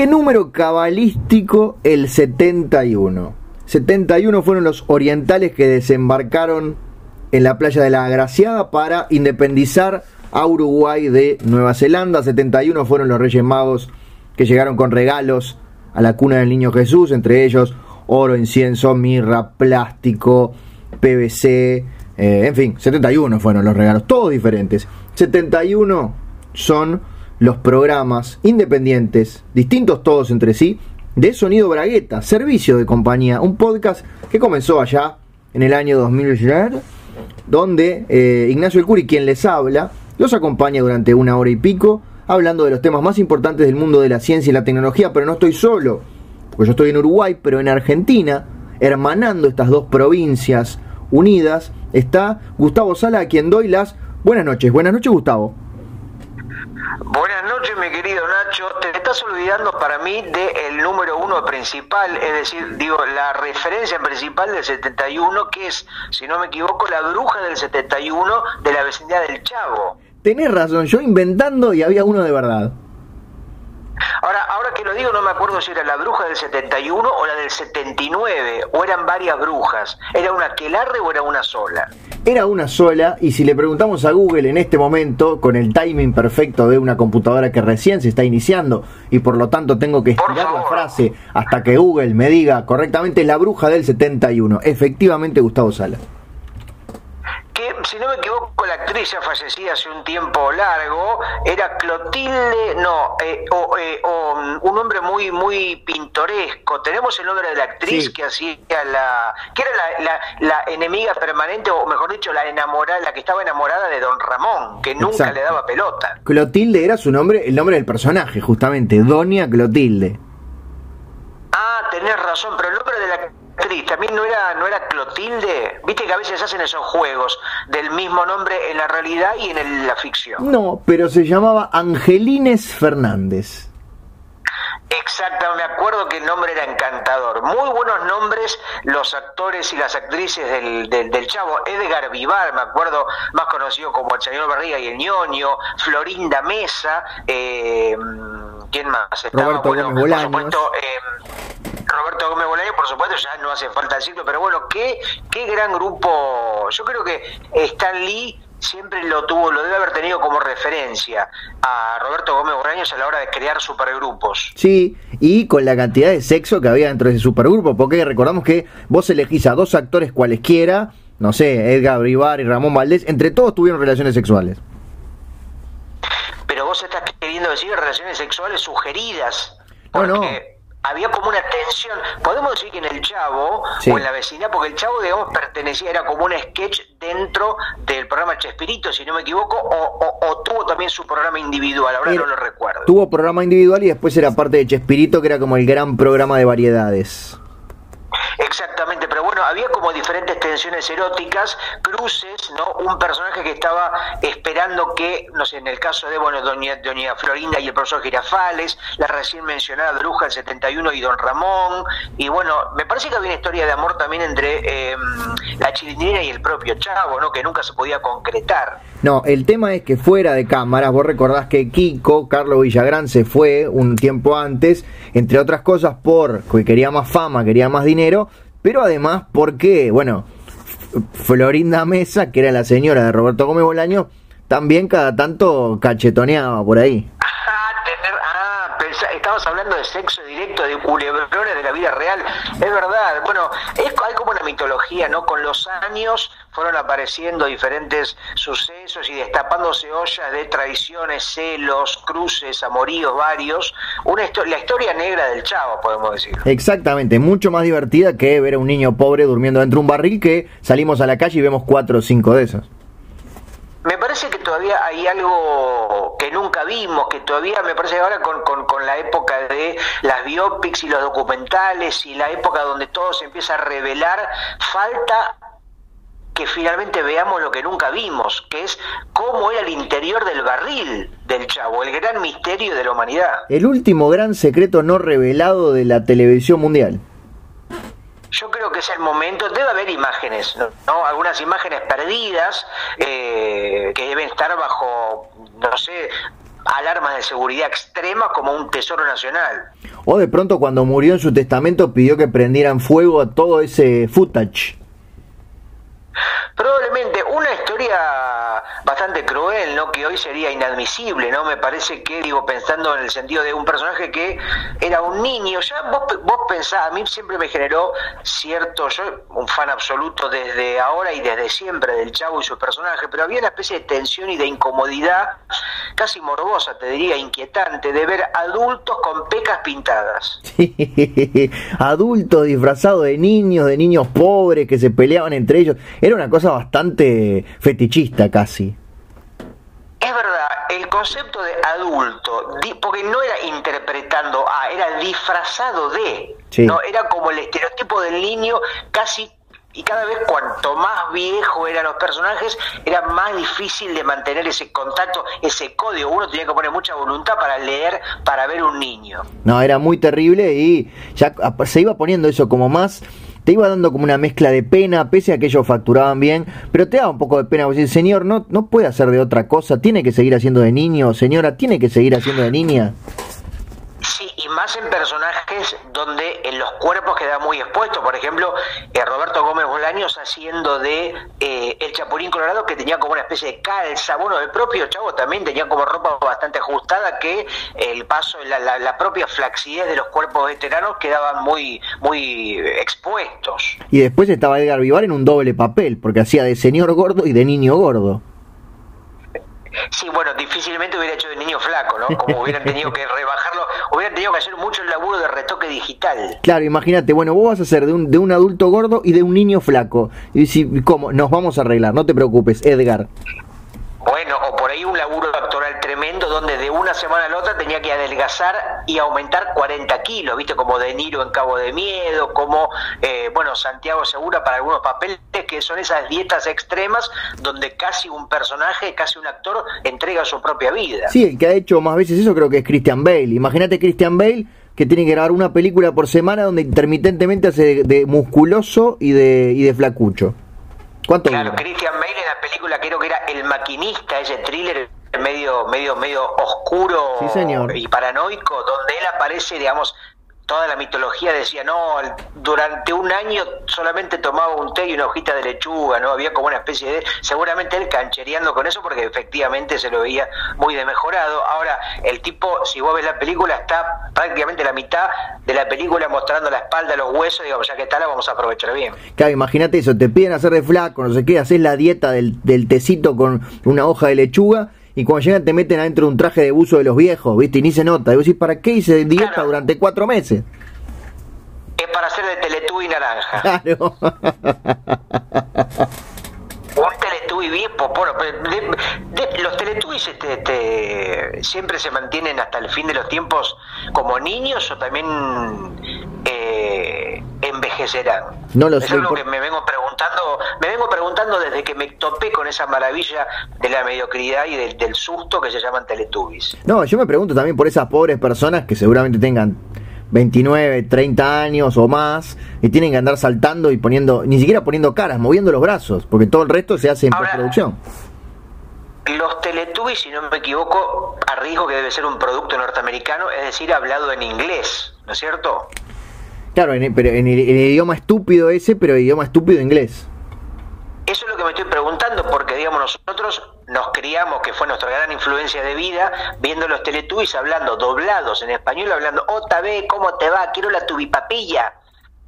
qué número cabalístico el 71? 71 fueron los orientales que desembarcaron en la playa de la Agraciada para independizar a Uruguay de Nueva Zelanda. 71 fueron los Reyes Magos que llegaron con regalos a la cuna del Niño Jesús, entre ellos oro, incienso, mirra, plástico, PVC, eh, en fin, 71 fueron los regalos, todos diferentes. 71 son los programas independientes, distintos todos entre sí, de Sonido Bragueta, servicio de compañía, un podcast que comenzó allá en el año 2000, donde eh, Ignacio El Curi, quien les habla, los acompaña durante una hora y pico, hablando de los temas más importantes del mundo de la ciencia y la tecnología, pero no estoy solo, porque yo estoy en Uruguay, pero en Argentina, hermanando estas dos provincias unidas, está Gustavo Sala, a quien doy las buenas noches. Buenas noches, Gustavo. Buenas noches, mi querido Nacho. Te estás olvidando para mí del número uno principal, es decir, digo, la referencia principal del 71, que es, si no me equivoco, la bruja del 71 de la vecindad del Chavo. Tenés razón, yo inventando y había uno de verdad. Ahora, ahora que lo digo, no me acuerdo si era la bruja del 71 o la del 79, o eran varias brujas. ¿Era una quelarre o era una sola? Era una sola, y si le preguntamos a Google en este momento, con el timing perfecto de una computadora que recién se está iniciando, y por lo tanto tengo que estirar la frase hasta que Google me diga correctamente la bruja del 71. Efectivamente, Gustavo Sala si no me equivoco, la actriz ya fallecida hace un tiempo largo, era Clotilde, no, eh, eh, o, un nombre muy muy pintoresco. Tenemos el nombre de la actriz que hacía la, que era la, la, enemiga permanente, o mejor dicho, la enamorada, la que estaba enamorada de Don Ramón, que nunca le daba pelota. Clotilde era su nombre, el nombre del personaje, justamente, Doña Clotilde. Ah, tenés razón, pero el nombre de la también no era, no era Clotilde. Viste que a veces hacen esos juegos del mismo nombre en la realidad y en la ficción. No, pero se llamaba Angelines Fernández. Exacto, me acuerdo que el nombre era encantador. Muy buenos nombres los actores y las actrices del, del, Chavo. Edgar Vivar, me acuerdo, más conocido como el señor Barriga y el ñoño. Florinda Mesa. Eh, ¿Quién más? Roberto bueno, Gómez por supuesto, eh, Roberto Gómez Bolaño, por supuesto, ya no hace falta decirlo, pero bueno, qué, qué gran grupo. Yo creo que Stan Lee siempre lo tuvo, lo debe haber tenido como referencia a Roberto Gómez Bolaños a la hora de crear supergrupos. Sí, y con la cantidad de sexo que había dentro de ese supergrupo, porque recordamos que vos elegís a dos actores cualesquiera, no sé, Edgar Brivar y Ramón Valdés, entre todos tuvieron relaciones sexuales. Pero vos estás queriendo decir relaciones sexuales sugeridas. No, no había como una tensión, podemos decir que en el Chavo o en la vecindad, porque el Chavo, digamos, pertenecía, era como un sketch dentro del programa Chespirito, si no me equivoco, o, tuvo también su programa individual, ahora no lo recuerdo. Tuvo programa individual y después era parte de Chespirito, que era como el gran programa de variedades. Exactamente, pero bueno, había como diferentes tensiones eróticas, cruces, ¿no? Un personaje que estaba esperando que, no sé, en el caso de, bueno, doña, doña Florinda y el profesor Girafales, la recién mencionada Bruja del 71 y Don Ramón, y bueno, me parece que había una historia de amor también entre em, la chilindrina y el propio Chavo, ¿no? Que nunca se podía concretar. No, el tema es que fuera de cámaras, vos recordás que Kiko, Carlos Villagrán, se fue un tiempo antes, entre otras cosas porque quería más fama, quería más dinero, pero además porque, bueno, Florinda Mesa, que era la señora de Roberto Gómez Bolaño, también cada tanto cachetoneaba por ahí. Estabas hablando de sexo directo, de culebrones de la vida real. Es verdad, bueno, es, hay como una mitología, ¿no? Con los años fueron apareciendo diferentes sucesos y destapándose ollas de traiciones, celos, cruces, amoríos varios. Una la historia negra del chavo, podemos decir. Exactamente, mucho más divertida que ver a un niño pobre durmiendo dentro de un barril que salimos a la calle y vemos cuatro o cinco de esos. Me parece que todavía hay algo que nunca vimos, que todavía me parece ahora con, con, con, la época de las biopics y los documentales y la época donde todo se empieza a revelar, falta que finalmente veamos lo que nunca vimos, que es cómo era el interior del barril del chavo, el gran misterio de la humanidad. El último gran secreto no revelado de la televisión mundial. Yo creo que es el momento, debe haber imágenes, ¿no? Algunas imágenes perdidas eh, que deben estar bajo, no sé, alarmas de seguridad extrema como un tesoro nacional. O de pronto cuando murió en su testamento pidió que prendieran fuego a todo ese footage. Probablemente una historia bastante cruel, ¿no? Que hoy sería inadmisible, ¿no? Me parece que, digo, pensando en el sentido de un personaje que era un niño, ya vos, vos pensás, a mí siempre me generó cierto, yo un fan absoluto desde ahora y desde siempre del Chavo y su personaje, pero había una especie de tensión y de incomodidad, casi morbosa, te diría, inquietante, de ver adultos con pecas pintadas. adultos disfrazados de niños, de niños pobres que se peleaban entre ellos. Era una cosa bastante fetichista casi. Es verdad, el concepto de adulto, porque no era interpretando a, era disfrazado de, no era como el estereotipo del niño casi y cada vez cuanto más viejo eran los personajes, era más difícil de mantener ese contacto, ese código. Uno tenía que poner mucha voluntad para leer, para ver un niño. No, era muy terrible y ya se iba poniendo eso como más te iba dando como una mezcla de pena, pese a que ellos facturaban bien, pero te daba un poco de pena, decir, señor, no, no puede hacer de otra cosa, tiene que seguir haciendo de niño, señora, tiene que seguir haciendo de niña. Más en personajes donde en los cuerpos queda muy expuesto. Por ejemplo, eh, Roberto Gómez Bolaños haciendo de eh, el Chapulín Colorado, que tenía como una especie de calza. Bueno, el propio Chavo también tenía como ropa bastante ajustada, que el paso, la, la, propia flacidez de los cuerpos veteranos quedaban muy, muy expuestos. Y después estaba Edgar Vivar en un doble papel, porque hacía de señor gordo y de niño gordo. Sí, bueno, difícilmente hubiera hecho de niño flaco, ¿no? Como hubieran tenido que rebajarlo, hubieran tenido que hacer mucho el laburo de retoque digital. Claro, imagínate, bueno, vos vas a ser de un, de un adulto gordo y de un niño flaco. Y si, ¿cómo? Nos vamos a arreglar, no te preocupes, Edgar. Bueno, por un laburo actoral tremendo donde de una semana a la otra tenía que adelgazar y aumentar 40 kilos, ¿viste? Como De Niro en Cabo de Miedo, como, eh, bueno, Santiago Segura para algunos papeles, que son esas dietas extremas donde casi un personaje, casi un actor entrega su propia vida. Sí, el que ha hecho más veces eso creo que es Christian Bale. Imagínate Christian Bale que tiene que grabar una película por semana donde intermitentemente hace de, musculoso y de, y de flacucho. ¿Cuánto claro, Christian Bale en la película creo que era El Maquinista, ese thriller medio medio medio oscuro y paranoico donde él aparece digamos toda la mitología decía, no, durante un año solamente tomaba un té y una hojita de lechuga, ¿no? Había como una especie de, seguramente él canchereando con eso porque efectivamente se lo veía muy demejorado. Ahora, el tipo, si vos ves la película, está prácticamente la mitad de la película mostrando la espalda, los huesos, digamos, ya que tal, la vamos a aprovechar bien. Claro, imagínate eso, te piden hacer de flaco, no sé qué, haces la dieta del, del tecito con una hoja de lechuga y cuando llegan te meten adentro de un traje de buzo de los viejos, ¿viste? Y ni se nota. Y vos decís, ¿para qué hice dieta durante cuatro meses? Es para hacer de Teletubby naranja. Claro. Bien, bueno, los Teletubbies este, siempre se mantienen hasta el fin de los tiempos como niños o también eh, envejecerán. No lo Eso sé. es lo que me vengo preguntando, me vengo preguntando desde que me topé con esa maravilla de la mediocridad y del, susto que se llaman Teletubbies. No, yo me pregunto también por esas pobres personas que seguramente tengan 29, 30 años o más y tienen que andar saltando y poniendo, ni siquiera poniendo caras, moviendo los brazos, porque todo el resto se hace en postproducción. Los Teletubbies, si no me equivoco, arriesgo que debe ser un producto norteamericano, es decir, hablado en inglés, ¿no es cierto? Claro, en, pero en el, idioma estúpido ese, pero el idioma estúpido inglés. Eso es lo que me estoy preguntando, porque digamos nosotros nos criamos, que fue nuestra gran influencia de vida, viendo los Teletubbies hablando doblados en español, hablando, otra vez, ¿cómo te va? Quiero la tubipapilla.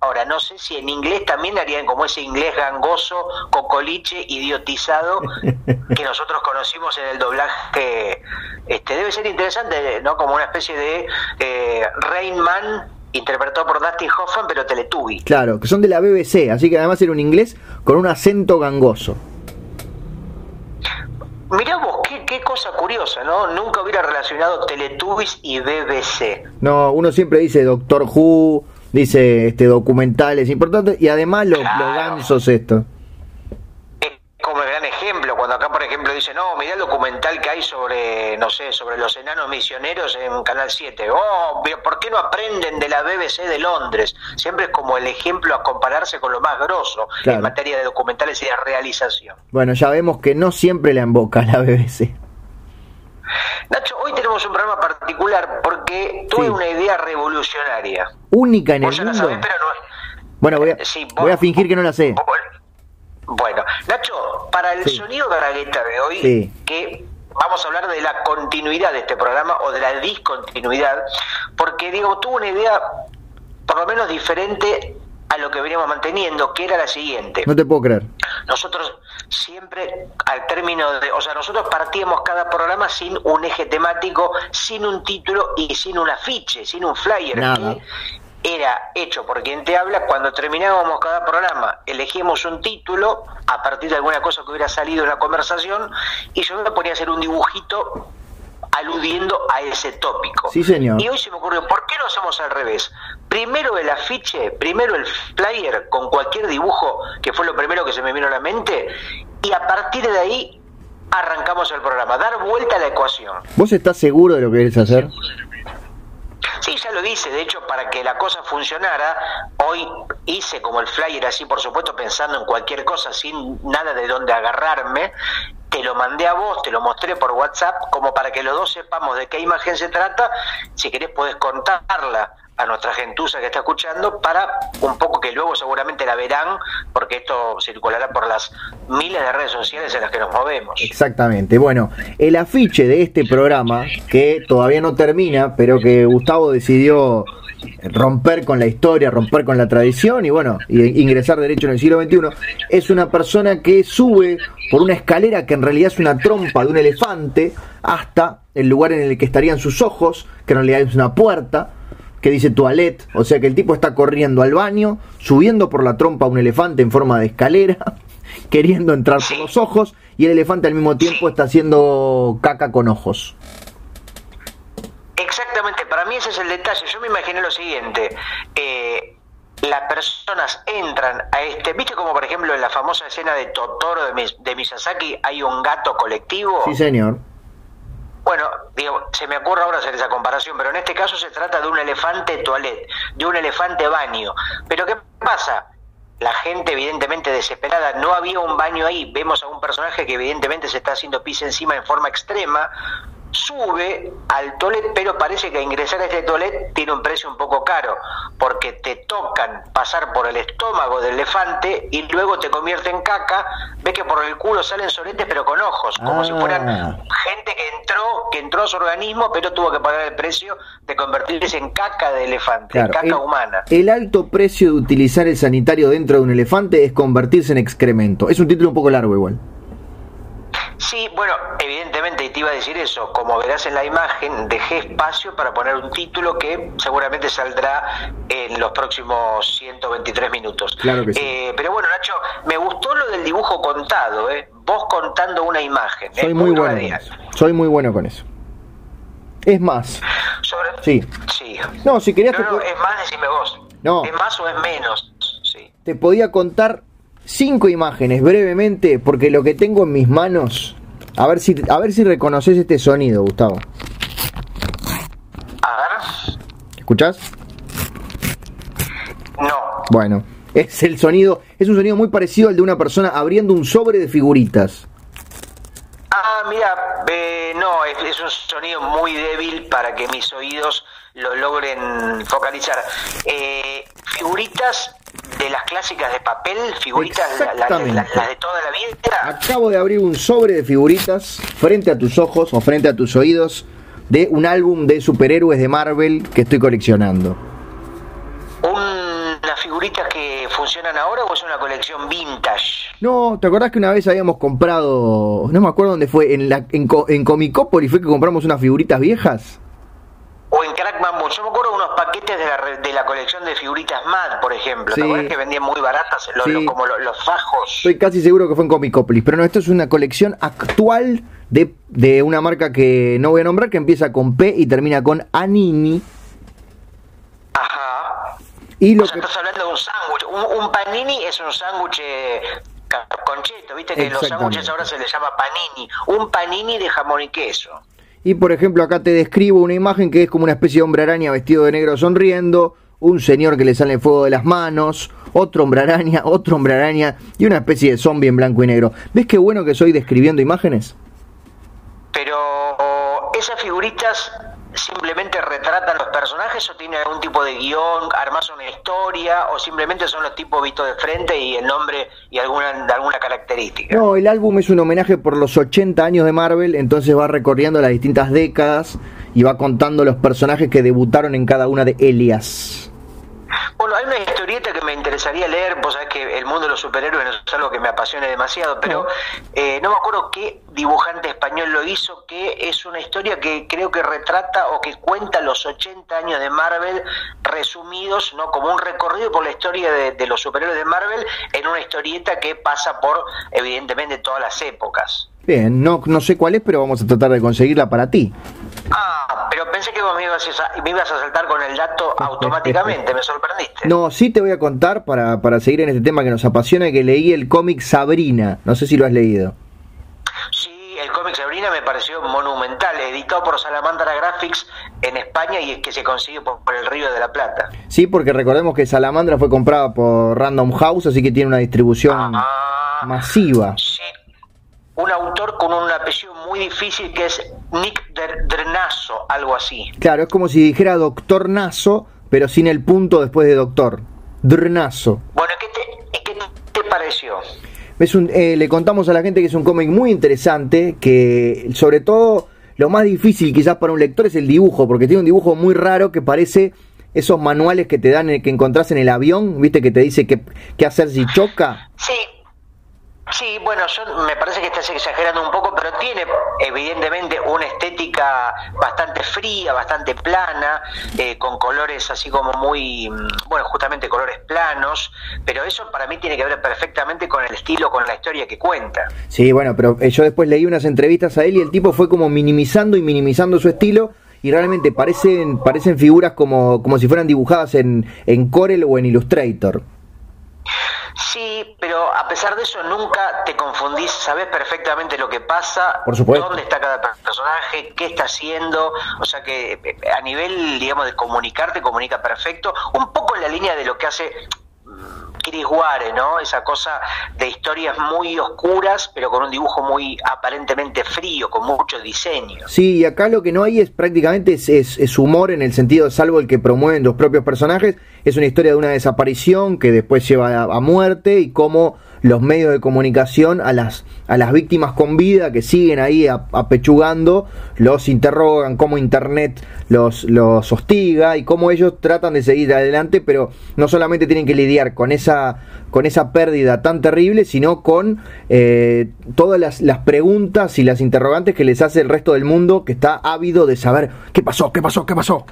Ahora, no sé si en inglés también harían como ese inglés gangoso, cocoliche, idiotizado que nosotros conocimos en el doblaje. Este, debe ser interesante, ¿no? Como una especie de eh, Rain Man interpretado por Dustin Hoffman, pero Teletubby. Claro, que son de la BBC, así que además era un inglés con un acento gangoso. Mirá vos, qué, cosa curiosa, ¿no? Nunca hubiera relacionado Teletubbies y BBC. No, uno siempre dice Doctor Who, dice este documentales importantes y además los, los gansos estos como el gran ejemplo, cuando acá, por ejemplo, dice, no, mirá el documental que hay sobre, no sé, sobre los enanos misioneros en Canal 7. Oh, ¿por qué no aprenden de la BBC de Londres? Siempre es como el ejemplo a compararse con lo más grosso en materia de documentales y de realización. Bueno, ya vemos que no siempre la emboca la BBC. Nacho, hoy tenemos un programa particular porque tuve una idea revolucionaria. Única en el mundo. Bueno, voy a, voy a fingir que no la sé. Bueno, Nacho, para el sonido de Aragueta de hoy, que vamos a hablar de la continuidad de este programa o de la discontinuidad, porque digo, tuve una idea por lo menos diferente a lo que veníamos manteniendo, que era la siguiente. No te puedo creer. Nosotros siempre, al término de, o sea, nosotros partíamos cada programa sin un eje temático, sin un título y sin un afiche, sin un flyer. Nada. Era hecho por quien te habla, cuando terminábamos cada programa, elegíamos un título a partir de alguna cosa que hubiera salido en la conversación y yo me ponía a hacer un dibujito aludiendo a ese tópico. Sí, señor. Y hoy se me ocurrió, ¿por qué no hacemos al revés? Primero el afiche, primero el flyer con cualquier dibujo, que fue lo primero que se me vino a la mente, y a partir de ahí arrancamos el programa, dar vuelta a la ecuación. ¿Vos estás seguro de lo que querés hacer? Sí, ya lo dice, de hecho, para que la cosa funcionara, hoy hice como el flyer así, por supuesto, pensando en cualquier cosa, sin nada de dónde agarrarme, te lo mandé a vos, te lo mostré por WhatsApp, como para que los dos sepamos de qué imagen se trata. Si querés, podés contarla a nuestra gentuza que está escuchando para un poco que luego seguramente la verán, porque esto circulará por las miles de redes sociales en las que nos movemos. Exactamente. Bueno, el afiche de este programa, que todavía no termina, pero que Gustavo decidió romper con la historia, romper con la tradición y bueno, ingresar derecho en el siglo XXI, es una persona que sube por una escalera que en realidad es una trompa de un elefante hasta el lugar en el que estarían sus ojos, que en realidad es una puerta que dice toilette, o sea que el tipo está corriendo al baño, subiendo por la trompa a un elefante en forma de escalera, queriendo entrar por los ojos y el elefante al mismo tiempo está haciendo caca con ojos. Exactamente, para mí ese es el detalle. Yo me imaginé lo siguiente. Eh, las personas entran a este, viste como por ejemplo en la famosa escena de Totoro de, de Misasaki hay un gato colectivo. Sí, señor. Bueno, digo, se me ocurre ahora hacer esa comparación, pero en este caso se trata de un elefante toilet, de un elefante baño. Pero ¿qué pasa? La gente evidentemente desesperada, no había un baño ahí, vemos a un personaje que evidentemente se está haciendo pis encima en forma extrema, sube al toilet, pero parece que ingresar a este toilet tiene un precio un poco caro, porque te tocan pasar por el estómago del elefante y luego te convierte en caca, ves que por el culo salen soletes pero con ojos, como si fueran ah. gente que entró, que entró a su organismo, pero tuvo que pagar el precio de convertirse en caca de elefante, en caca humana. El alto precio de utilizar el sanitario dentro de un elefante es convertirse en excremento. Es un título un poco largo igual. Sí, bueno, evidentemente te iba a decir eso. Como verás en la imagen, dejé espacio para poner un título que seguramente saldrá en los próximos 123 minutos. Claro que sí. Eh, pero bueno, Nacho, me gustó lo del dibujo contado, ¿eh? Vos contando una imagen. ¿eh? Soy muy, bueno. Con eso. Soy muy bueno con eso. Es más. Sí. sí. No, si querías. No, es más, decime vos. No. ¿Es más o es menos? Sí. Te podía contar cinco imágenes brevemente, porque lo que tengo en mis manos, a ver si, a ver si reconoces este sonido, Gustavo. A ver. ¿Escuchás? No. Bueno, es el sonido, es un sonido muy parecido al de una persona abriendo un sobre de figuritas. Ah, mira, no, es, un sonido muy débil para que mis oídos lo logren focalizar. Eh, figuritas de las clásicas de papel, figuritas, las de toda la vida. Acabo de abrir un sobre de figuritas frente a tus ojos o frente a tus oídos de un álbum de superhéroes de Marvel que estoy coleccionando. ¿Unas figuritas que funcionan ahora o es una colección vintage? No, ¿te acordás que una vez habíamos comprado, no me acuerdo dónde fue, en, la, en, en Comicópolis fue que compramos unas figuritas viejas? O en Crack Yo me acuerdo de unos paquetes de la, de la colección de figuritas Mad, por ejemplo. Sí. que vendían muy baratas, como los, fajos? Estoy casi seguro que fue en Comicopolis. Pero no, esto es una colección actual de, de una marca que no voy a nombrar, que empieza con P y termina con Anini. Ajá. Y lo que... estás hablando de un sándwich. Un, panini es un sándwich eh, concheto, viste que los sándwiches ahora se les llama panini. Un panini de jamón y queso. Y por ejemplo, acá te describo una imagen que es como una especie de hombre araña vestido de negro sonriendo, un señor que le sale fuego de las manos, otro hombre araña, otro hombre araña y una especie de zombie en blanco y negro. ¿Ves qué bueno que soy describiendo imágenes? Pero esas figuritas simplemente retratan los personajes o tienen algún tipo de guion, armas una historia o simplemente son los tipos vistos de frente y el nombre y alguna, alguna característica? No, el álbum es un homenaje por los 80 años de Marvel, entonces va recorriendo las distintas décadas y va contando los personajes que debutaron en cada una de Elias. Bueno, hay una historieta que me interesaría leer, vos sabés que el mundo de los superhéroes no es algo que me apasione demasiado, pero eh, no me acuerdo qué dibujante español lo hizo, que es una historia que creo que retrata o que cuenta los 80 años de Marvel resumidos, ¿no? Como un recorrido por la historia de, los superhéroes de Marvel en una historieta que pasa por, evidentemente, todas las épocas. Bien, no, no sé cuál es, pero vamos a tratar de conseguirla para ti. Ah, pero pensé que vos me ibas, a, me ibas a saltar con el dato automáticamente, me sorprendiste. No, sí te voy a contar para, para seguir en este tema que nos apasiona, que leí el cómic Sabrina, no sé si lo has leído. Sí, el cómic Sabrina me pareció monumental, editado por Salamandra Graphics en España y es que se consigue por, el Río de la Plata. Sí, porque recordemos que Salamandra fue comprada por Random House, así que tiene una distribución ah, masiva. Sí, un autor con un apellido muy difícil que es Nick Drenazo, algo así. Claro, es como si dijera Doctor Nazo, pero sin el punto después de Doctor. Drenazo. Bueno, ¿qué te, qué te pareció? Es un, eh, le contamos a la gente que es un cómic muy interesante, que sobre todo lo más difícil quizás para un lector es el dibujo, porque tiene un dibujo muy raro que parece esos manuales que te dan, que encontrás en el avión, viste, que te dice qué, qué hacer si choca. Sí, Sí, bueno, yo me parece que estás exagerando un poco, pero tiene evidentemente una estética bastante fría, bastante plana, eh, con colores así como muy, mm, bueno, justamente colores planos, pero eso para mí tiene que ver perfectamente con el estilo, con la historia que cuenta. Sí, bueno, pero eh, yo después leí unas entrevistas a él y el tipo fue como minimizando y minimizando su estilo y realmente parecen, parecen figuras como, como si fueran dibujadas en, en Corel o en Illustrator. Sí, pero a pesar de eso nunca te confundís, sabes perfectamente lo que pasa, Por supuesto. dónde está cada personaje, qué está haciendo, o sea que eh, a nivel, digamos, de comunicarte, comunica perfecto, un poco en la línea de lo que hace Chris ¿no? Esa cosa de historias muy oscuras, pero con un dibujo muy aparentemente frío, con mucho diseño. Sí, y acá lo que no hay es prácticamente es, humor en el sentido, salvo el que promueven los propios personajes, es una historia de una desaparición que después lleva a muerte y cómo los medios de comunicación a las, a las víctimas con vida que siguen ahí apechugando, los interrogan, cómo Internet los, los hostiga y cómo ellos tratan de seguir adelante, pero no solamente tienen que lidiar con esa, con esa pérdida tan terrible, sino con eh, todas las, las preguntas y las interrogantes que les hace el resto del mundo que está ávido de saber qué pasó, qué pasó, qué pasó.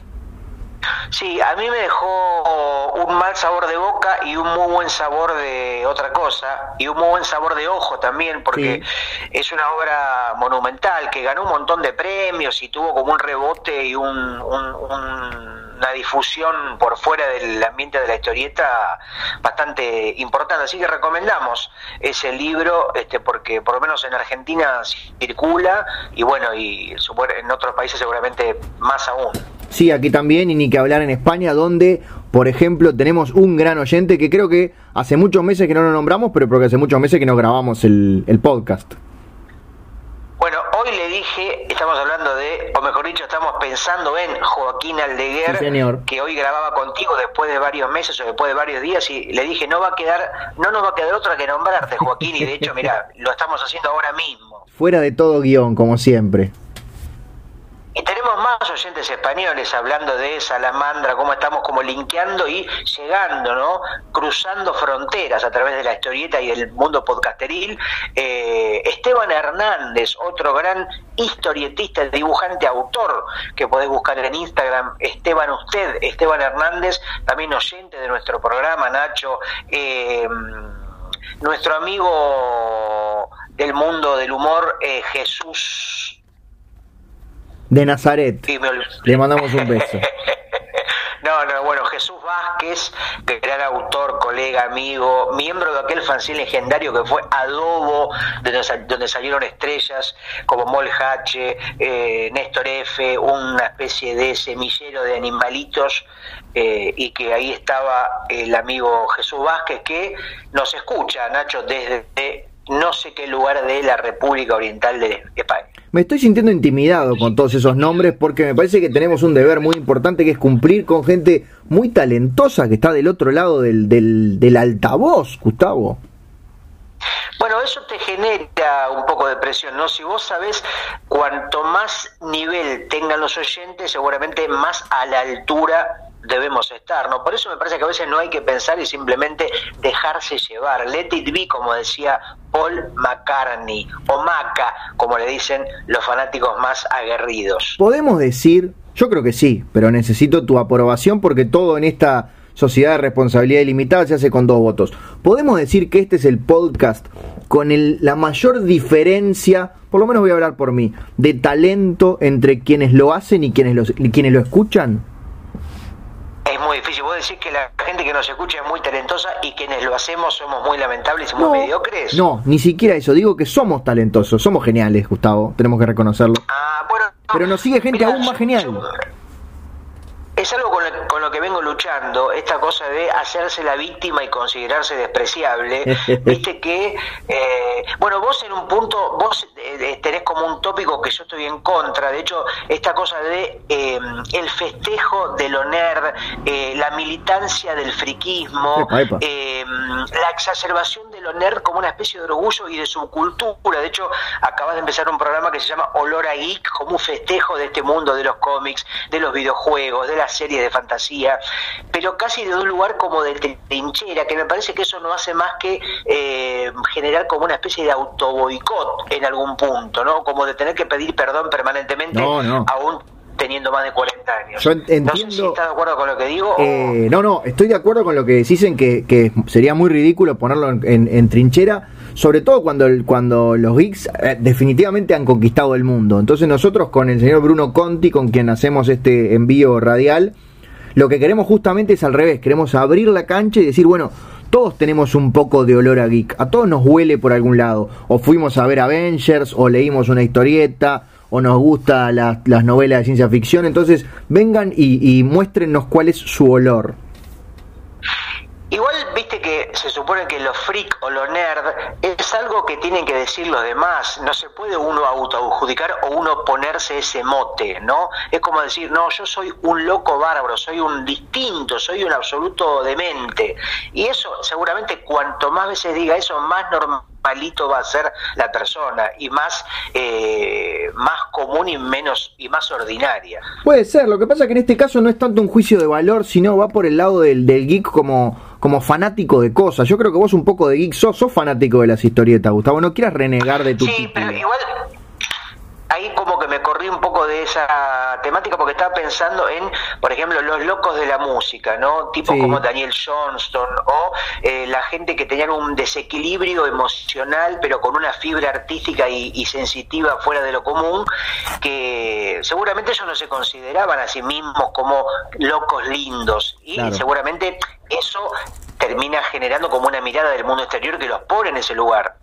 Sí, a mí me dejó un mal sabor de boca y un muy buen sabor de otra cosa, y un muy buen sabor de ojo también, porque es una obra monumental que ganó un montón de premios y tuvo como un rebote y un, una difusión por fuera del ambiente de la historieta bastante importante. Así que recomendamos ese libro, este, porque por lo menos en Argentina circula y bueno, y en otros países seguramente más aún. Sí, aquí también, y ni que hablar en España, donde, por ejemplo, tenemos un gran oyente que creo que hace muchos meses que no lo nombramos, pero porque hace muchos meses que no grabamos el, podcast. Bueno, hoy le dije, estamos hablando de, o mejor dicho, estamos pensando en Joaquín Aldeguer, que hoy grababa contigo después de varios meses o después de varios días, y le dije, no va a quedar, no nos va a quedar otra que nombrarte, Joaquín, y de hecho, mira, lo estamos haciendo ahora mismo. Fuera de todo guion, como siempre. Y tenemos más oyentes españoles hablando de Salamandra, cómo estamos como linkeando y llegando, ¿no? Cruzando fronteras a través de la historieta y el mundo podcasteril. Eh, Esteban Hernández, otro gran historietista, dibujante, autor, que podés buscar en Instagram, Esteban Usted, Esteban Hernández, también oyente de nuestro programa, Nacho. Eh, nuestro amigo del mundo del humor, eh, Jesús de Nazaret. Le mandamos un beso. No, no, bueno, Jesús Vázquez, gran autor, colega, amigo, miembro de aquel fanzine legendario que fue Adobo, donde, salieron estrellas como Molhache, eh, Néstor F., una especie de semillero de animalitos, eh, y que ahí estaba el amigo Jesús Vázquez, que nos escucha, Nacho, desde no sé qué lugar de la República Oriental de España. Me estoy sintiendo intimidado con todos esos nombres porque me parece que tenemos un deber muy importante que es cumplir con gente muy talentosa que está del otro lado del, del, del altavoz, Gustavo. Bueno, eso te genera un poco de presión, ¿no? Si vos sabés cuanto más nivel tengan los oyentes, seguramente más a la altura debemos estar, ¿no? Por eso me parece que a veces no hay que pensar y simplemente dejarse llevar. Let it be, como decía Paul McCartney, o Maca, como le dicen los fanáticos más aguerridos. Podemos decir, yo creo que sí, pero necesito tu aprobación porque todo en esta sociedad de responsabilidad ilimitada se hace con dos votos. Podemos decir que este es el podcast con el, la mayor diferencia, por lo menos voy a hablar por mí, de talento entre quienes lo hacen y quienes, los, y quienes lo escuchan es muy difícil. Vos decís que la gente que nos escucha es muy talentosa y quienes lo hacemos somos muy lamentables y muy mediocres. No, ni siquiera eso. Digo que somos talentosos, somos geniales, Gustavo. Tenemos que reconocerlo. Ah, bueno. Pero nos sigue gente aún más genial es algo con lo, que vengo luchando, esta cosa de hacerse la víctima y considerarse despreciable. Viste que, eh, bueno, vos en un punto, vos eh, tenés como un tópico que yo estoy en contra, de hecho, esta cosa de em, el festejo de lo nerd, eh, la militancia del friquismo, la exacerbación de lo nerd como una especie de orgullo y de subcultura. De hecho, acabas de empezar un programa que se llama Olor a Geek, como un festejo de este mundo de los cómics, de los videojuegos, de las series de fantasía, pero casi de un lugar como de trinchera, que me parece que eso no hace más que eh, generar como una especie de autoboicot en algún punto, ¿no? Como de tener que pedir perdón permanentemente aún teniendo más de 40 años. Yo entiendo, no sé si estás de acuerdo con lo que digo. Eh, no, no, estoy de acuerdo con lo que decís en que, que sería muy ridículo ponerlo en, trinchera, sobre todo cuando, cuando los geeks eh, definitivamente han conquistado el mundo. Entonces nosotros con el señor Bruno Conti, con quien hacemos este envío radial, lo que queremos justamente es al revés, queremos abrir la cancha y decir, bueno, todos tenemos un poco de olor a geek, a todos nos huele por algún lado, o fuimos a ver Avengers, o leímos una historieta, o nos gusta las novelas de ciencia ficción, entonces vengan y, y muéstrenos cuál es su olor. Se supone que lo freak o lo nerd es algo que tienen que decir los demás, no se puede uno autoadjudicar o uno ponerse ese mote, ¿no? Es como decir, no, yo soy un loco bárbaro, soy un distinto, soy un absoluto demente. Y eso seguramente cuanto más veces diga eso, más normalito va a ser la persona y más eh, más común y menos y más ordinaria. Puede ser, lo que pasa que en este caso no es tanto un juicio de valor, sino va por el lado del geek como como fanático de cosas. Yo creo que vos un poco de geek sos, sos fanático de las historietas, Gustavo. No quieras renegar de tu Sí, pero igual ahí como que me corrí un poco de esa temática porque estaba pensando en, por ejemplo, los locos de la música, ¿no? Tipo como Daniel Johnston o eh, la gente que tenían un desequilibrio emocional pero con una fibra artística y, sensitiva fuera de lo común, que seguramente ellos no se consideraban a sí mismos como locos lindos y seguramente eso termina generando como una mirada del mundo exterior que los pone en ese lugar.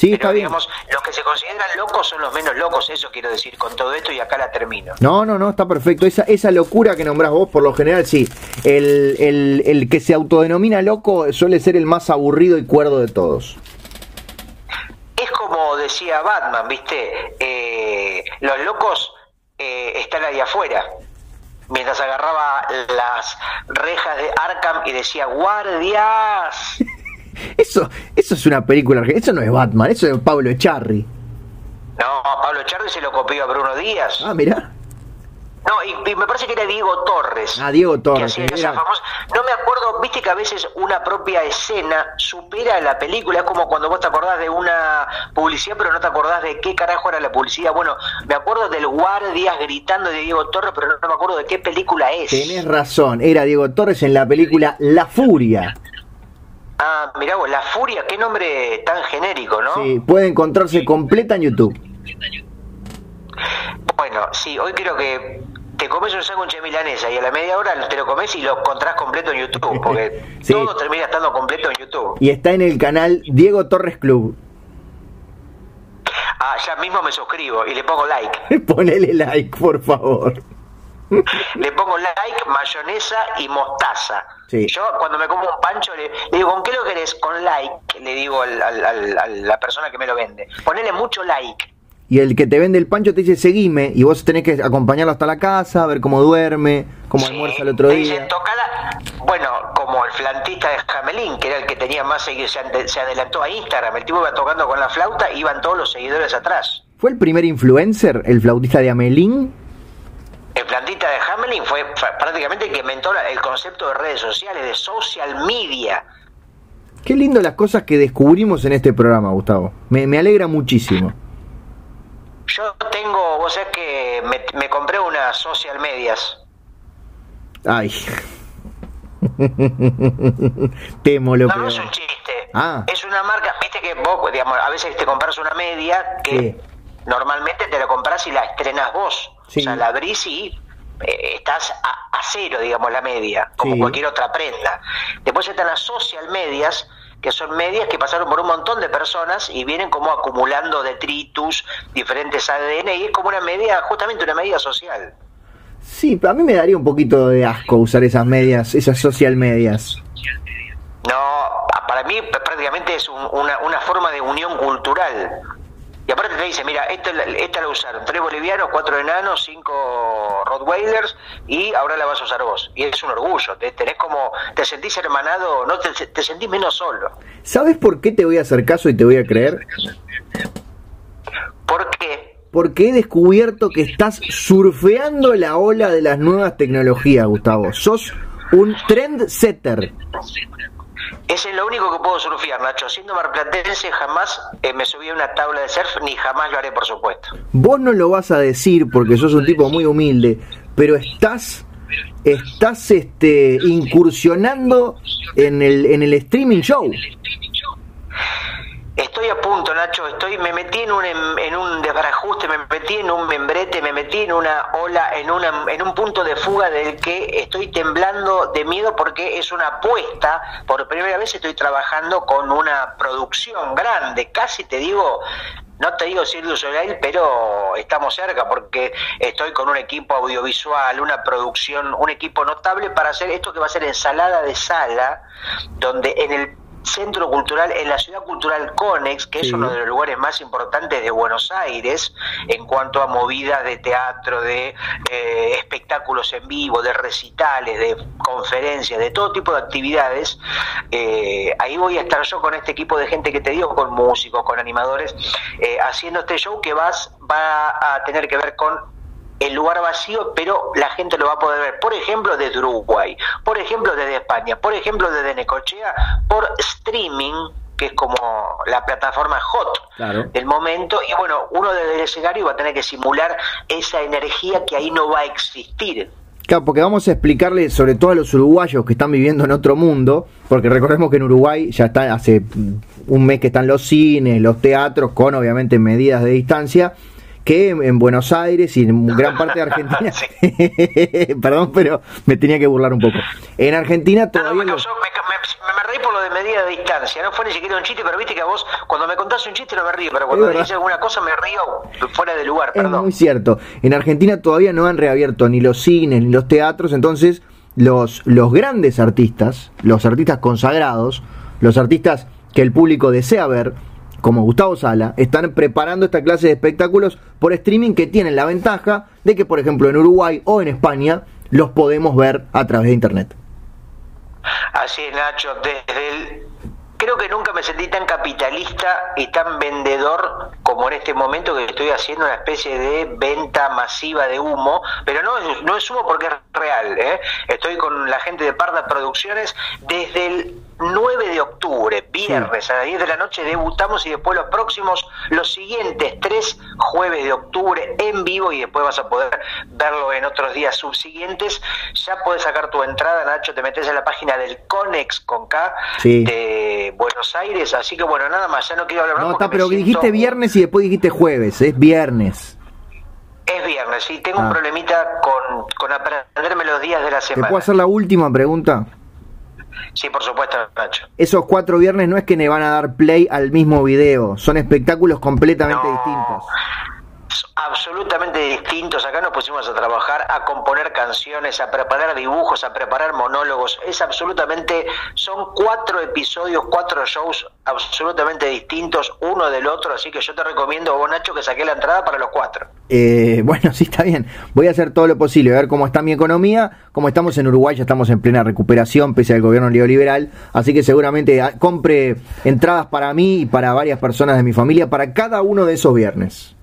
Sí, está bien. Digamos, los que se consideran locos son los menos locos, eso quiero decir con todo esto y acá la termino. No, no, no, está perfecto. Esa, esa locura que nombrás vos, por lo general, sí. El, el, el que se autodenomina loco suele ser el más aburrido y cuerdo de todos. Es como decía Batman, ¿viste? Eh, los locos eh, están ahí afuera mientras agarraba las rejas de Arkham y decía guardias. eso, eso es una película, eso no es Batman, eso es Pablo Echarri. No, Pablo Echarri se lo copió a Bruno Díaz. Ah, mira. No, y, me parece que era Diego Torres. Ah, Diego Torres. No me acuerdo, viste que a veces una propia escena supera la película. Es como cuando vos te acordás de una publicidad, pero no te acordás de qué carajo era la publicidad. Bueno, me acuerdo del guardias gritando de Diego Torres, pero no, me acuerdo de qué película es. Tenés razón, era Diego Torres en la película La Furia. Ah, mirá vos, La Furia, qué nombre tan genérico, ¿no? Sí, puede encontrarse completa en YouTube. Bueno, sí, hoy creo que te comes un sándwich milanesa y a la media hora te lo comes y lo encontrás completo en YouTube, porque todo termina estando completo en YouTube. Y está en el canal Diego Torres Club. Ah, ya mismo me suscribo y le pongo like. Ponele like, por favor. Le pongo like, mayonesa y mostaza. Yo cuando me como un pancho le, digo, ¿con qué lo querés? Con like, le digo a la persona que me lo vende. Ponele mucho like. y el que te vende el pancho te dice seguime y vos tenés que acompañarlo hasta la casa, ver cómo duerme, cómo almuerza el otro día. bueno, como el flantista de Jamelín, que era el que tenía más seguidores, se adelantó a Instagram, el tipo iba tocando con la flauta, iban todos los seguidores atrás. ¿Fue el primer influencer, el flautista de Amelín? El flautista de Hamelin fue prácticamente el que inventó el concepto de redes sociales, de social media. Qué lindo las cosas que descubrimos en este programa, Gustavo. Me, me alegra muchísimo. Yo tengo, vos sabés que me, compré unas social medias. Ay. Temo lo No, es un chiste. Ah. Es una marca, viste que vos, digamos, a veces te compras una media que normalmente te la compras y la estrenas vos. O sea, la abrís y eh, estás a, cero, digamos, la media, como cualquier otra prenda. Después están las social medias, que son medias que pasaron por un montón de personas y vienen como acumulando detritus, diferentes ADN, y es como una media, justamente una medida social. Sí, pero a mí me daría un poquito de asco usar esas medias, esas social medias. No, para mí prácticamente es una, una forma de unión cultural. Y aparte te dice, mira, esta, esta la usaron tres bolivianos, cuatro enanos, cinco Rottweilers y ahora la vas a usar vos. Y es un orgullo, te, tenés como, te sentís hermanado, no te, te sentís menos solo. ¿Sabes por qué te voy a hacer caso y te voy a creer? ¿Por qué? Porque he descubierto que estás surfeando la ola de las nuevas tecnologías, Gustavo. Sos un trendsetter. Es lo único que puedo surfear, Nacho. Siendo marplatense, jamás eh, me subí a una tabla de surf, ni jamás lo haré, por supuesto. Vos no lo vas a decir porque sos un tipo muy humilde, pero estás estás este incursionando en el en el streaming show. Estoy a punto, Nacho, estoy, me metí en un, en un desbarajuste, me metí en un membrete, me metí en una ola, en, una, en un punto de fuga del que estoy temblando de miedo porque es una apuesta. Por primera vez estoy trabajando con una producción grande, casi te digo, no te digo Cirque Soleil, pero estamos cerca porque estoy con un equipo audiovisual, una producción, un equipo notable para hacer esto que va a ser ensalada de sala, donde en el centro cultural en la ciudad cultural Conex, que es uno de los lugares más importantes de Buenos Aires en cuanto a movidas de teatro, de eh, espectáculos en vivo, de recitales, de conferencias, de todo tipo de actividades. Eh, ahí voy a estar yo con este equipo de gente que te digo, con músicos, con animadores, eh, haciendo este show que vas, va a tener que ver con el lugar vacío, pero la gente lo va a poder ver, por ejemplo, desde Uruguay, por ejemplo, desde España, por ejemplo, desde Necochea, por streaming, que es como la plataforma hot del momento, y bueno, uno desde el escenario va a tener que simular esa energía que ahí no va a existir. Claro, porque vamos a explicarle sobre todo a los uruguayos que están viviendo en otro mundo, porque recordemos que en Uruguay ya está hace un mes que están los cines, los teatros, con obviamente medidas de distancia, que en Buenos Aires y en gran parte de Argentina, perdón, pero me tenía que burlar un poco. En Argentina todavía... me, reí por lo de medida de distancia, no fue ni siquiera un chiste, pero viste que a vos cuando me contás un chiste no me río, pero cuando me dices alguna cosa me río fuera de lugar, perdón. Es muy cierto, en Argentina todavía no han reabierto ni los cines ni los teatros, entonces los, los grandes artistas, los artistas consagrados, los artistas que el público desea ver, como Gustavo Sala, están preparando esta clase de espectáculos por streaming que tienen la ventaja de que, por ejemplo, en Uruguay o en España los podemos ver a través de Internet. Así es, Nacho. Desde el creo que nunca me sentí tan capitalista y tan vendedor como en este momento que estoy haciendo una especie de venta masiva de humo, pero no, no es humo porque es real. ¿eh? Estoy con la gente de Parda Producciones desde el 9 de octubre, viernes a las 10 de la noche debutamos y después los próximos, los siguientes tres jueves de octubre en vivo y después vas a poder verlo en otros días subsiguientes. Ya puedes sacar tu entrada, Nacho, te metes en la página del Conex con K de Buenos Aires, así que bueno, nada más, ya no quiero hablar más. No, está, pero dijiste viernes y después dijiste jueves, es viernes. Es viernes, sí, tengo un ah. problemita con, con aprenderme los días de la semana. ¿Te puedo hacer la última pregunta? Sí, por supuesto, Nacho. Esos cuatro viernes no es que le van a dar play al mismo video, son espectáculos completamente distintos. Absolutamente distintos. Acá nos pusimos a trabajar, a componer canciones, a preparar dibujos, a preparar monólogos. Es absolutamente, son cuatro episodios, cuatro shows absolutamente distintos uno del otro. Así que yo te recomiendo, vos Nacho, que saqué la entrada para los cuatro. Eh, bueno, sí, está bien. Voy a hacer todo lo posible, a ver cómo está mi economía. Como estamos en Uruguay, ya estamos en plena recuperación, pese al gobierno neoliberal. Así que seguramente ah, compre entradas para mí y para varias personas de mi familia para cada uno de esos viernes.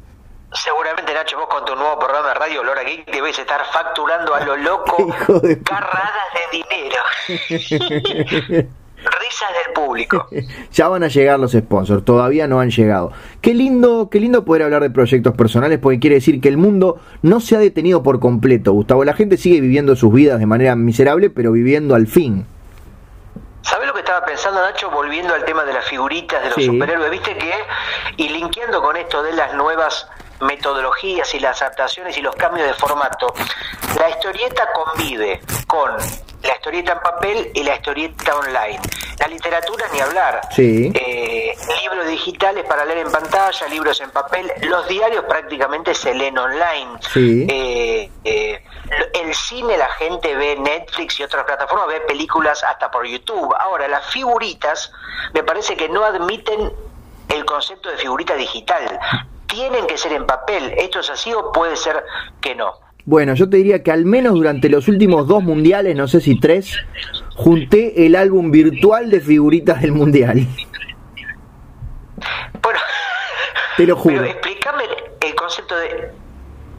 Seguramente, Nacho, vos con tu nuevo programa de radio, Lora Geek, debes estar facturando a lo loco carradas de dinero. Risas del público. ya van a llegar los sponsors, todavía no han llegado. Qué lindo, qué lindo poder hablar de proyectos personales porque quiere decir que el mundo no se ha detenido por completo, Gustavo. La gente sigue viviendo sus vidas de manera miserable, pero viviendo al fin. ¿Sabes lo que estaba pensando, Nacho? Volviendo al tema de las figuritas de los superhéroes, viste que, y linkeando con esto de las nuevas metodologías y las adaptaciones y los cambios de formato, la historieta convive con la historieta en papel y la historieta online. La literatura ni hablar. Sí. Eh, libros digitales para leer en pantalla, libros en papel. Los diarios prácticamente se leen online. Sí. Eh, eh, el cine la gente ve Netflix y otras plataformas, ve películas hasta por YouTube. Ahora, las figuritas me parece que no admiten el concepto de figurita digital tienen que ser en papel. ¿Esto es así o puede ser que no? Bueno, yo te diría que al menos durante los últimos dos mundiales, no sé si tres, junté el álbum virtual de figuritas del mundial. Bueno, te lo juro. Pero explícame el concepto de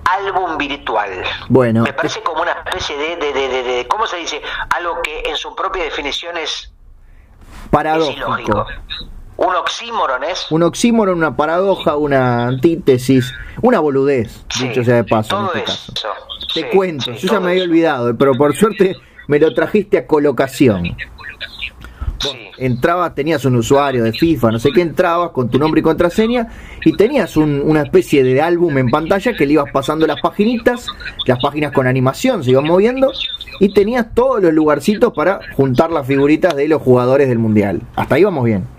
álbum virtual. Bueno, me parece como una especie de, de, de, de, ¿cómo se dice? Algo que en su propia definición es paradójico. Un oxímoron es. Un oxímoron, una paradoja, una antítesis, una boludez, dicho sea de paso. en este caso. Te cuento, yo ya me había olvidado, pero por suerte me lo trajiste a colocación. entrabas, tenías un usuario de FIFA, no sé qué, entrabas con tu nombre y contraseña y tenías una especie de álbum en pantalla que le ibas pasando las paginitas, las páginas con animación se iban moviendo y tenías todos los lugarcitos para juntar las figuritas de los jugadores del mundial. Hasta ahí vamos bien.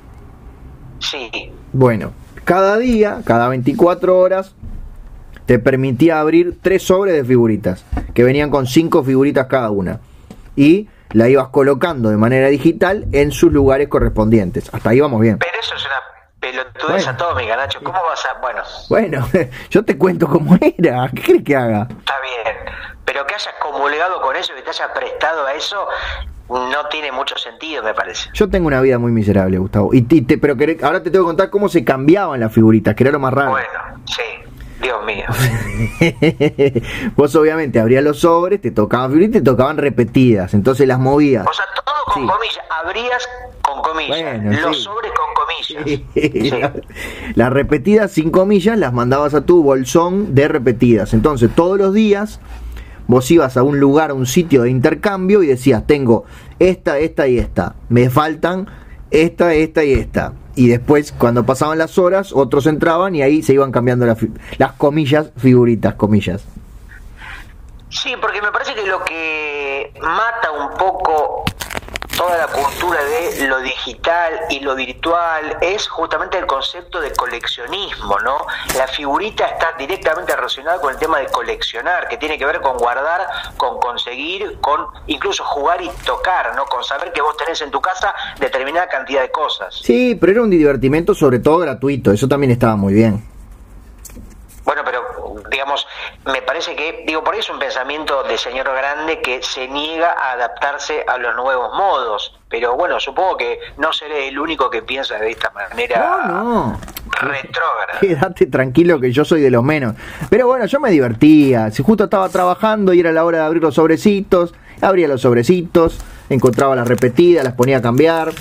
Sí. Bueno, cada día, cada 24 horas, te permitía abrir tres sobres de figuritas, que venían con cinco figuritas cada una. Y la ibas colocando de manera digital en sus lugares correspondientes. Hasta ahí vamos bien. Pero eso es una pelotudez bueno. atómica, Nacho. ¿Cómo vas a...? Bueno. Bueno, yo te cuento cómo era. ¿Qué crees que haga? Está bien. Pero que hayas comulgado con eso, que te hayas prestado a eso, no tiene mucho sentido, me parece. Yo tengo una vida muy miserable, Gustavo. Y, te, pero ahora te tengo que contar cómo se cambiaban las figuritas, que era lo más raro. Bueno, sí. Dios mío. Vos obviamente abrías los sobres, te tocaban figuritas te tocaban repetidas, entonces las movías. O sea, todo con comillas, abrías con comillas, los sobres con comillas. Las repetidas sin comillas las mandabas a tu bolsón de repetidas. Entonces, todos los días vos ibas a un lugar, a un sitio de intercambio y decías, tengo esta, esta y esta, me faltan esta, esta y esta. Y después, cuando pasaban las horas, otros entraban y ahí se iban cambiando las, las comillas, figuritas, comillas. Sí, porque me parece que lo que mata un poco toda la cultura de lo digital y lo virtual es justamente el concepto de coleccionismo, ¿no? La figurita está directamente relacionada con el tema de coleccionar, que tiene que ver con guardar, con conseguir, con incluso jugar y tocar, ¿no? Con saber que vos tenés en tu casa determinada cantidad de cosas. Sí, pero era un divertimento sobre todo gratuito, eso también estaba muy bien. Bueno, pero digamos, me parece que, digo, por ahí es un pensamiento de señor grande que se niega a adaptarse a los nuevos modos. Pero bueno, supongo que no seré el único que piensa de esta manera no, no. retrógrada. Quédate tranquilo que yo soy de los menos. Pero bueno, yo me divertía. Si justo estaba trabajando y era la hora de abrir los sobrecitos, abría los sobrecitos, encontraba las repetidas, las ponía a cambiar.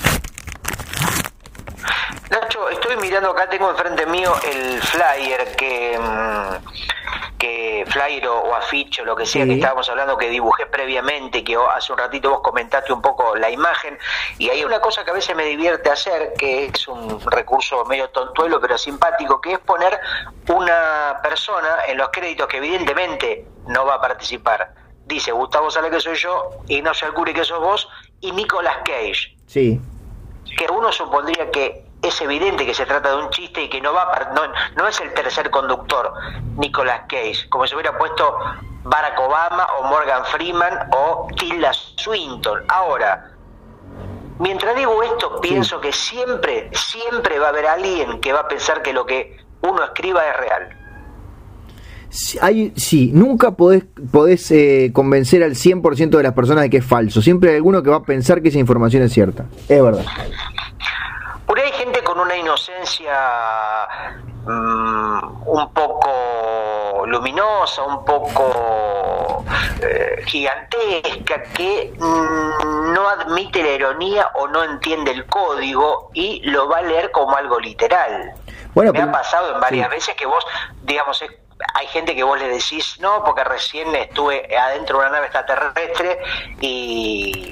Mirando acá, tengo enfrente mío el flyer que, mm, que flyer o, afiche o lo que sea que estábamos hablando que dibujé previamente, que hace un ratito vos comentaste un poco la imagen, y hay una cosa que a veces me divierte hacer, que es un recurso medio tontuelo pero simpático, que es poner una persona en los créditos que evidentemente no va a participar. Dice Gustavo Sale que soy yo, Ignacio Alcuri que sos vos, y Nicolas Cage. Sí que uno supondría que es evidente que se trata de un chiste y que no va no, no es el tercer conductor Nicolas Cage, como si hubiera puesto Barack Obama o Morgan Freeman o Tilda Swinton. Ahora, mientras digo esto, pienso que siempre, siempre va a haber alguien que va a pensar que lo que uno escriba es real. Hay, sí, nunca podés, podés eh, convencer al 100% de las personas de que es falso. Siempre hay alguno que va a pensar que esa información es cierta. Es verdad. Con una inocencia mm, un poco luminosa, un poco eh, gigantesca, que mm, no admite la ironía o no entiende el código y lo va a leer como algo literal. Bueno, Me ha pasado en varias veces que vos, digamos, hay gente que vos le decís, no, porque recién estuve adentro de una nave extraterrestre y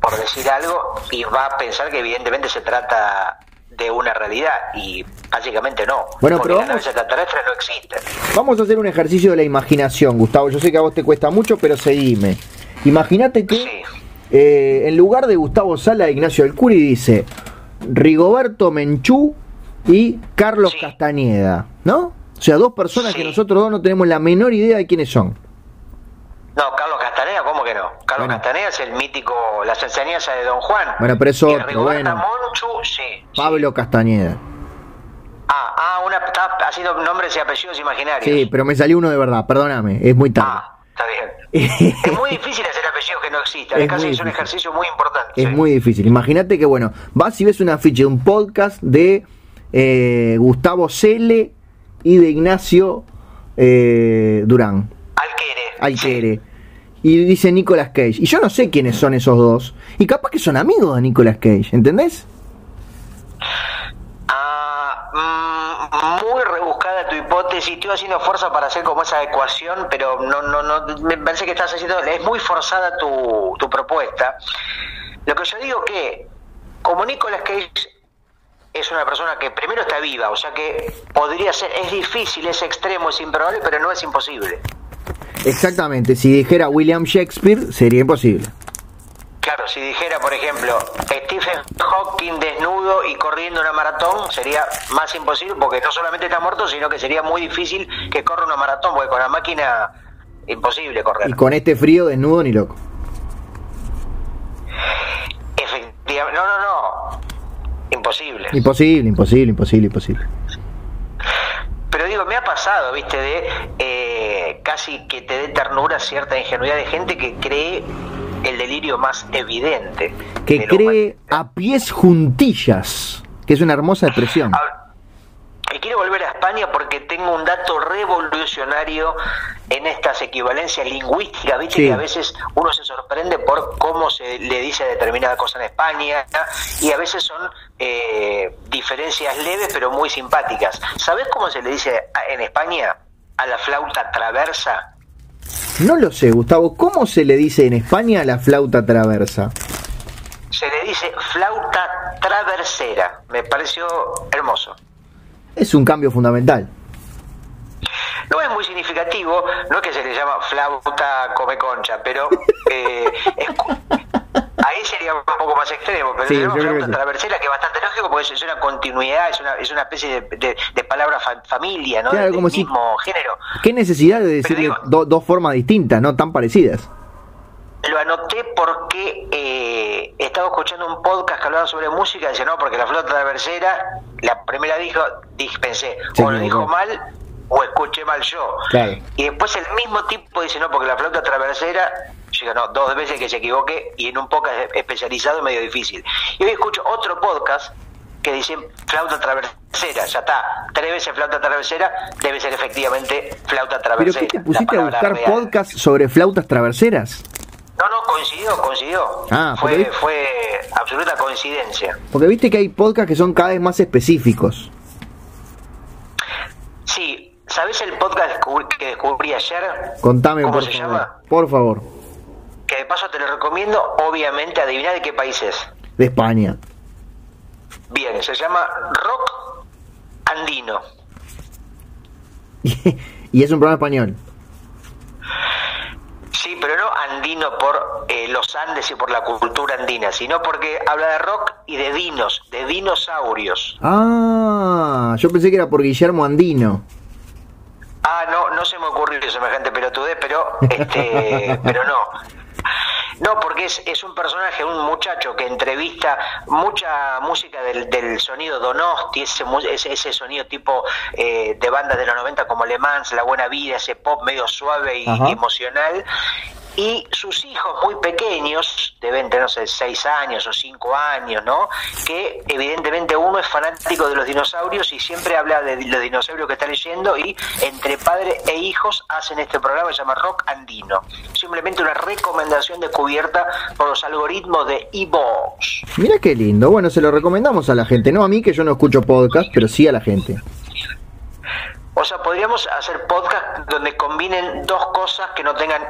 por decir algo, y va a pensar que evidentemente se trata de una realidad y básicamente no. Bueno, pero vamos, no existe. Vamos a hacer un ejercicio de la imaginación, Gustavo. Yo sé que a vos te cuesta mucho, pero seguime. Imagínate que eh, en lugar de Gustavo Sala, Ignacio del Curi dice Rigoberto Menchú y Carlos Castañeda, ¿no? O sea, dos personas que nosotros dos no tenemos la menor idea de quiénes son. No, Carlos Castaneda, ¿cómo que no? Carlos Castaneda es el mítico, las enseñanzas de Don Juan. Bueno, pero eso otro, bueno. Monchu, sí. Pablo Castañeda. Ah, ah, una, está haciendo nombres y apellidos imaginarios. Sí, pero me salió uno de verdad, perdóname, es muy tarde. Ah, está bien. es muy difícil hacer apellidos que no existan, es, casi es un ejercicio muy importante. Es muy difícil. Imagínate que, bueno, vas y ves una ficha de un podcast de eh, Gustavo Cele y de Ignacio eh, Durán. Alquere. Y dice Nicolas Cage. Y yo no sé quiénes son esos dos. Y capaz que son amigos de Nicolas Cage, ¿entendés? Ah, mm, muy rebuscada tu hipótesis. Estoy haciendo fuerza para hacer como esa ecuación, pero no, no, no. Me parece que estás haciendo. Es muy forzada tu, tu propuesta. Lo que yo digo que, como Nicolas Cage es una persona que primero está viva, o sea que podría ser, es difícil, es extremo, es improbable, pero no es imposible. Exactamente, si dijera William Shakespeare sería imposible. Claro, si dijera, por ejemplo, Stephen Hawking desnudo y corriendo una maratón, sería más imposible porque no solamente está muerto, sino que sería muy difícil que corra una maratón, porque con la máquina imposible correr. Y con este frío desnudo ni loco. Efectivamente, no, no, no, imposible. Imposible, imposible, imposible, imposible. Pero digo, me ha pasado, viste, de eh, casi que te dé ternura cierta ingenuidad de gente que cree el delirio más evidente. Que cree a pies juntillas, que es una hermosa expresión. Y quiero volver a España porque tengo un dato revolucionario en estas equivalencias lingüísticas, viste que a veces uno se sorprende por cómo se le dice determinada cosa en España y a veces son eh, diferencias leves pero muy simpáticas. ¿Sabes cómo se le dice en España a la flauta traversa? No lo sé, Gustavo. ¿Cómo se le dice en España a la flauta traversa? Se le dice flauta traversera. Me pareció hermoso es un cambio fundamental. No es muy significativo, no es que se le llama flauta come concha, pero eh, ahí sería un poco más extremo, pero llama flauta traversera, que es bastante lógico porque es una continuidad, es una, es una especie de, palabra familia, ¿no? Claro, del mismo género. ¿Qué necesidad de decir dos formas distintas, no tan parecidas? Lo anoté porque eh, estaba escuchando un podcast que hablaba sobre música y decía, no, porque la flauta traversera, la primera dijo, pensé, o lo dijo mal o escuché mal yo. Y después el mismo tipo dice, no, porque la flauta traversera, yo no, dos veces que se equivoque y en un podcast especializado es medio difícil. Y hoy escucho otro podcast que dice flauta traversera, ya está, tres veces flauta traversera, debe ser efectivamente flauta traversera. ¿Pero qué te pusiste a buscar podcast sobre flautas traverseras? No, no, coincidió, coincidió. Ah, fue, fue absoluta coincidencia. Porque viste que hay podcasts que son cada vez más específicos. Sí, ¿sabes el podcast que descubrí ayer? Contame, ¿Cómo por se llama? Por favor. Que de paso te lo recomiendo, obviamente, adivina de qué país es. De España. Bien, se llama Rock Andino. y es un programa español. Sí, pero no andino por eh, los Andes y por la cultura andina, sino porque habla de rock y de dinos, de dinosaurios. Ah, yo pensé que era por Guillermo Andino. Ah, no, no se me ocurrió semejante pelotudez, pero, este, pero no. No, porque es, es un personaje, un muchacho que entrevista mucha música del, del sonido Donosti, ese, ese, ese sonido tipo eh, de bandas de los 90 como Le Mans, La Buena Vida, ese pop medio suave y emocional. Y sus hijos muy pequeños, deben tener, no sé, 6 años o 5 años, ¿no? Que evidentemente uno es fanático de los dinosaurios y siempre habla de los dinosaurios que está leyendo y entre padre e hijos hacen este programa que se llama Rock Andino. Simplemente una recomendación descubierta por los algoritmos de Evox. Mira qué lindo. Bueno, se lo recomendamos a la gente. No a mí, que yo no escucho podcast, pero sí a la gente. O sea, podríamos hacer podcast donde combinen dos cosas que no tengan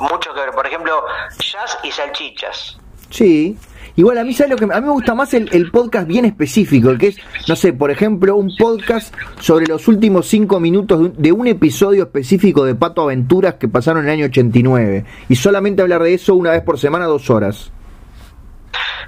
mucho que ver. Por ejemplo, jazz y salchichas. Sí. Igual a mí, ¿sabes lo que? A mí me gusta más el, el podcast bien específico, el que es, no sé, por ejemplo, un podcast sobre los últimos cinco minutos de un, de un episodio específico de Pato Aventuras que pasaron en el año 89. Y solamente hablar de eso una vez por semana, dos horas.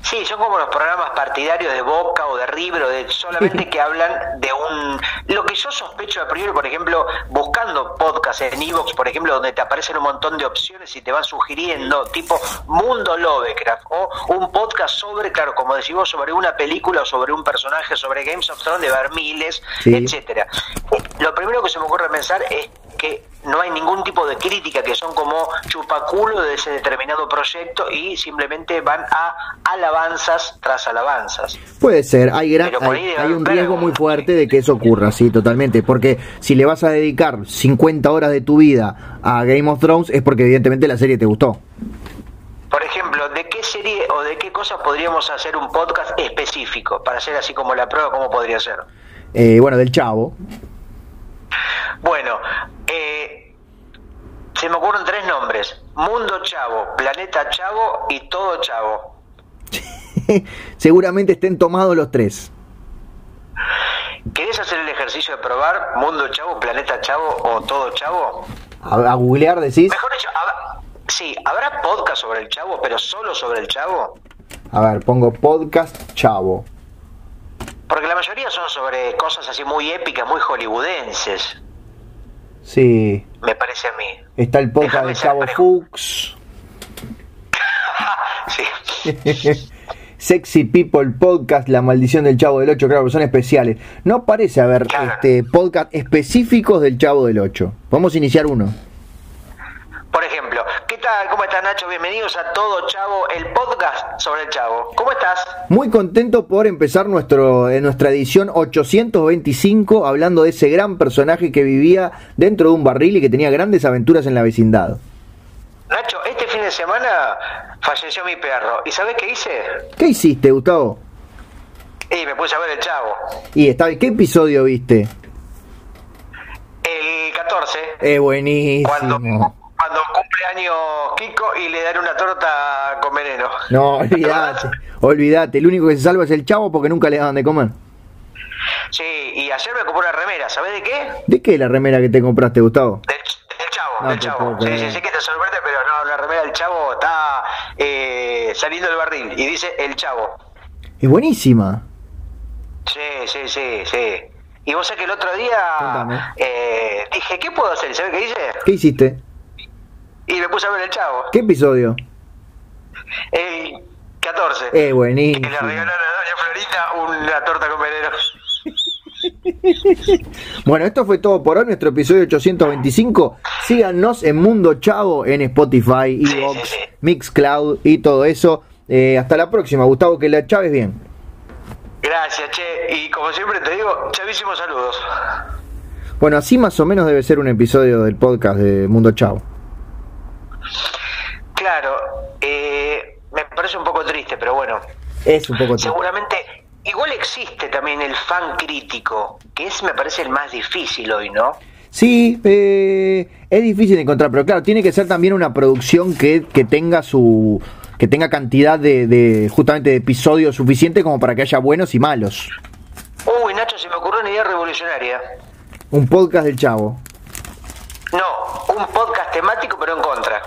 Sí, son como los programas partidarios de Boca o de River o de solamente que hablan de un... Lo que yo sospecho a priori, por ejemplo, buscando podcasts en Evox, por ejemplo, donde te aparecen un montón de opciones y te van sugiriendo, tipo Mundo Lovecraft, o un podcast sobre, claro, como decimos, sobre una película o sobre un personaje, sobre Games of Thrones, de ver miles, Sí. etcétera. Lo primero que se me ocurre pensar es que no hay ningún tipo de crítica, que son como chupaculo de ese determinado proyecto y simplemente van a alabanzas tras alabanzas. Puede ser, hay, gran, hay, un riesgo muy fuerte de que eso ocurra, sí, totalmente. Porque si le vas a dedicar 50 horas de tu vida a Game of Thrones es porque evidentemente la serie te gustó. Por ejemplo, ¿de qué serie o de qué cosa podríamos hacer un podcast específico? Para hacer así como la prueba, ¿cómo podría ser? Eh, bueno, del Chavo. Bueno, eh, se me ocurren tres nombres. Mundo Chavo, Planeta Chavo y Todo Chavo. Seguramente estén tomados los tres. ¿Querés hacer el ejercicio de probar Mundo Chavo, Planeta Chavo o Todo Chavo? A, a googlear decís. Mejor dicho, hab- sí, ¿habrá podcast sobre el Chavo, pero solo sobre el Chavo? A ver, pongo podcast Chavo. Porque la mayoría son sobre cosas así muy épicas, muy hollywoodenses, Sí. me parece a mí. Está el podcast Déjame de parejo. Fuchs. Sí. Sexy People Podcast, La Maldición del Chavo del 8, claro, son especiales. No parece haber Claro. este podcast específicos del Chavo del 8. Vamos a iniciar uno. Por ejemplo, ¿qué tal? ¿Cómo estás Nacho? Bienvenidos a Todo Chavo, el podcast sobre el Chavo. ¿Cómo estás? Muy contento por empezar nuestro, en nuestra edición 825 hablando de ese gran personaje que vivía dentro de un barril y que tenía grandes aventuras en la vecindad. Nacho, este fin de semana falleció mi perro. ¿Y sabes qué hice? ¿Qué hiciste, Gustavo? Y me puse a ver el Chavo. Y está, ¿qué episodio viste? El 14, Es buenísimo. cuando, cuando cumple años Kiko y le dan una torta con veneno. No, ¿Te olvídate, olvídate. El único que se salva es el chavo porque nunca le daban de comer. Sí, y ayer me compré una remera. ¿Sabes de qué? ¿De qué es la remera que te compraste, Gustavo? Del, del Chavo, No del te Chavo. Sí, sí, sí que te sorprende, pero no, la remera del Chavo está eh, saliendo del barril y dice el Chavo. Es buenísima. Sí, sí, sí, sí. Y vos sabés que el otro día eh, dije, ¿qué puedo hacer? ¿Y ¿Sabés qué hice? ¿Qué hiciste? Y me puse a ver el Chavo. ¿Qué episodio? El 14. Es buenísimo. que le regalaron a Doña Florita una torta con veneno. Bueno, esto fue todo por hoy, nuestro episodio 825. Síganos en Mundo Chavo en Spotify, Sí, Evox, sí, sí. Mixcloud y todo eso. Eh, hasta la próxima, Gustavo, que la chaves bien. Gracias, che. Y como siempre te digo, chavísimos saludos. Bueno, así más o menos debe ser un episodio del podcast de Mundo Chavo. Claro, eh, me parece un poco triste, pero bueno. Es un poco triste. Seguramente, igual existe también el fan crítico, que es, me parece, el más difícil hoy, ¿no? Sí, eh, es difícil de encontrar, pero claro, tiene que ser también una producción que, que tenga su que tenga cantidad de, de justamente de episodios suficiente como para que haya buenos y malos. Uy, Nacho, se me ocurrió una idea revolucionaria. Un podcast del Chavo. No, un podcast temático, pero en contra.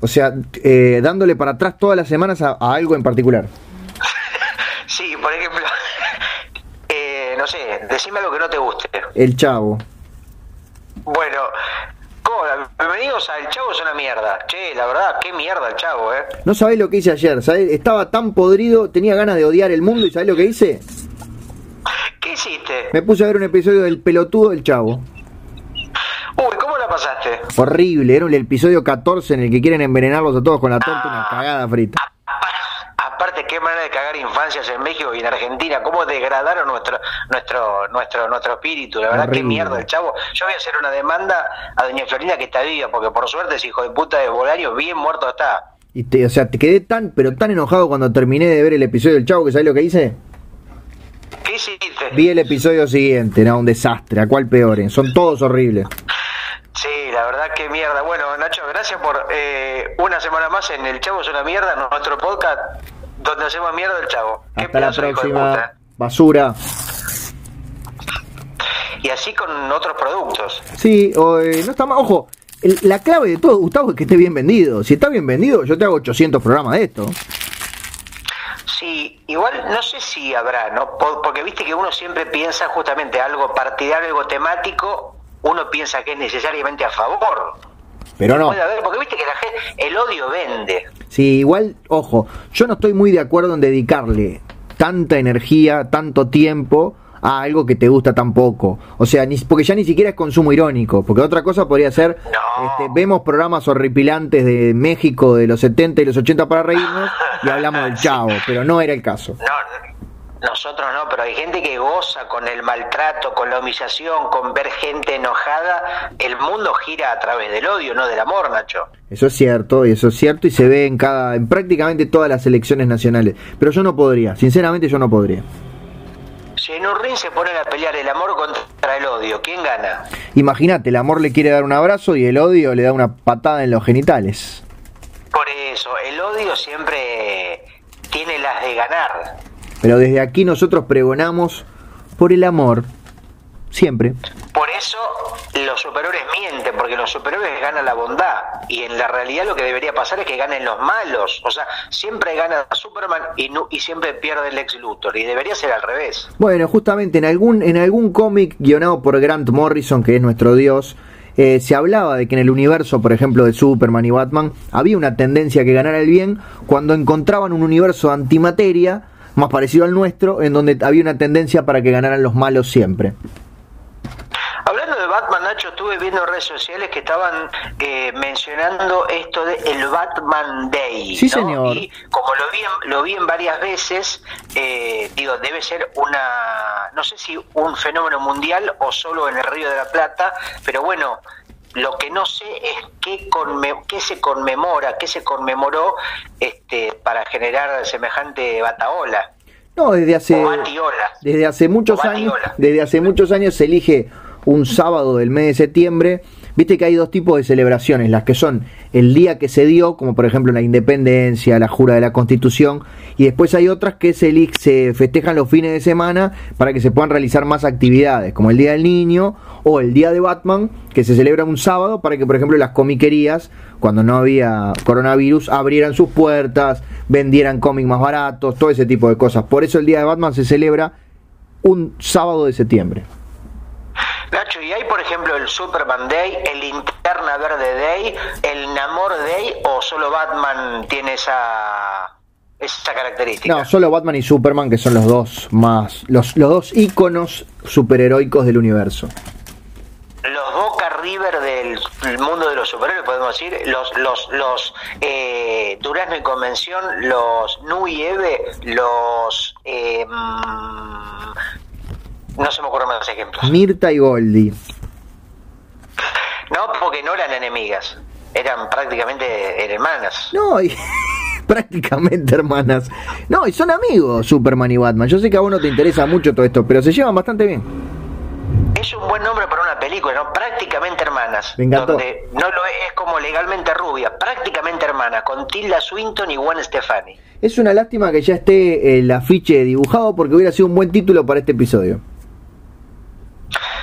O sea, eh, dándole para atrás todas las semanas a, a algo en particular. sí, por ejemplo, eh, no sé, decime algo que no te guste. El chavo. Bueno, ¿cómo? bienvenidos a El Chavo es una mierda. Che, la verdad, qué mierda el Chavo, ¿eh? No sabés lo que hice ayer, ¿sabés? Estaba tan podrido, tenía ganas de odiar el mundo y ¿sabés lo que hice? ¿Qué hiciste? Me puse a ver un episodio del pelotudo del chavo. Uy, ¿cómo la pasaste? Horrible, era el episodio 14 en el que quieren envenenarlos a todos con la torta, una cagada frita. Aparte, qué manera de cagar infancias en México y en Argentina, cómo degradaron nuestro nuestro nuestro nuestro espíritu, la verdad, qué mierda el chavo. Yo voy a hacer una demanda a doña Florinda que está viva, porque por suerte ese hijo de puta de Bolaño bien muerto está. Y te, o sea, te quedé tan, pero tan enojado cuando terminé de ver el episodio del chavo que ¿sabés lo que hice? ¿Qué hiciste? Vi el episodio siguiente, era un desastre, a cuál peor, son todos horribles. Sí, la verdad que mierda. Bueno, Nacho, gracias por eh, una semana más en El Chavo es una mierda, nuestro podcast donde hacemos mierda del Chavo. Hasta la próxima, basura. Y así con otros productos. Sí, o, eh, no está mal, ojo, el- la clave de todo, Gustavo, es que esté bien vendido. Si está bien vendido, yo te hago 800 programas de esto. Sí, igual no sé si habrá, ¿no? Po- Porque viste que uno siempre piensa justamente algo partidario, algo temático, uno piensa que es necesariamente a favor. Pero no. Puede haber, porque viste que la gente, el odio vende. Sí, igual, ojo, yo no estoy muy de acuerdo en dedicarle tanta energía, tanto tiempo a algo que te gusta tan poco. O sea, ni, porque ya ni siquiera es consumo irónico, porque otra cosa podría ser, No. este, vemos programas horripilantes de México de los 70 y los 80 para reírnos y hablamos del chavo, pero no era el caso. No, nosotros no, pero hay gente que goza con el maltrato, con la humillación, con ver gente enojada. El mundo gira a través del odio, no del amor, Nacho. Eso es cierto, y eso es cierto, y se ve en cada, en prácticamente todas las elecciones nacionales. Pero yo no podría, sinceramente yo no podría. Si en un ring se ponen a pelear el amor contra el odio, ¿quién gana? Imagínate, el amor le quiere dar un abrazo y el odio le da una patada en los genitales. Por eso, el odio siempre tiene las de ganar. Pero desde aquí nosotros pregonamos por el amor, siempre. Por eso los superhéroes mienten, porque los superhéroes ganan la bondad. Y en la realidad lo que debería pasar es que ganen los malos. O sea, siempre gana Superman y, nu- y siempre pierde el ex Luthor. Y debería ser al revés. Bueno, justamente en algún, en algún cómic guionado por Grant Morrison, que es nuestro dios, eh, se hablaba de que en el universo, por ejemplo, de Superman y Batman, había una tendencia a que ganara el bien cuando encontraban un universo antimateria más parecido al nuestro, en donde había una tendencia para que ganaran los malos siempre. Hablando de Batman, Nacho, estuve viendo en redes sociales que estaban eh, mencionando esto de el Batman Day. Sí, ¿no? señor. Y como lo vi en, lo vi en varias veces, eh, digo, debe ser una, no sé si un fenómeno mundial o solo en el Río de la Plata, pero bueno, lo que no sé es qué, se conmemora, qué se conmemoró este, para generar semejante bataola. No, desde hace desde hace muchos años, desde hace muchos años se elige un sábado del mes de septiembre. Viste que hay dos tipos de celebraciones, las que son el día que se dio, como por ejemplo la independencia, la jura de la constitución, y después hay otras que se, se festejan los fines de semana para que se puedan realizar más actividades, como el Día del Niño o el Día de Batman, que se celebra un sábado para que por ejemplo las comiquerías, cuando no había coronavirus, abrieran sus puertas, vendieran cómics más baratos, todo ese tipo de cosas. Por eso el Día de Batman se celebra un sábado de septiembre. Nacho, ¿y hay por ejemplo el Superman Day, el Linterna Verde Day, el Namor Day o solo Batman tiene esa esa característica? No, solo Batman y Superman, que son los dos más, los, los dos íconos superheroicos del universo. Los Boca River del del mundo de los superhéroes, podemos decir, los los los eh, Durazno y Convención, los Nu y Eve, los eh, mm, no se me ocurren más ejemplos. Mirta y Goldie. No, porque no eran enemigas, eran prácticamente hermanas. No, y prácticamente hermanas. No, y son amigos Superman y Batman. Yo sé que a vos no te interesa mucho todo esto, pero se llevan bastante bien. Es un buen nombre para una película, ¿no? Prácticamente hermanas. Me encantó. Donde no lo es, es como legalmente rubia, prácticamente hermanas, con Tilda Swinton y Gwen Stefani. Es una lástima que ya esté el afiche dibujado porque hubiera sido un buen título para este episodio.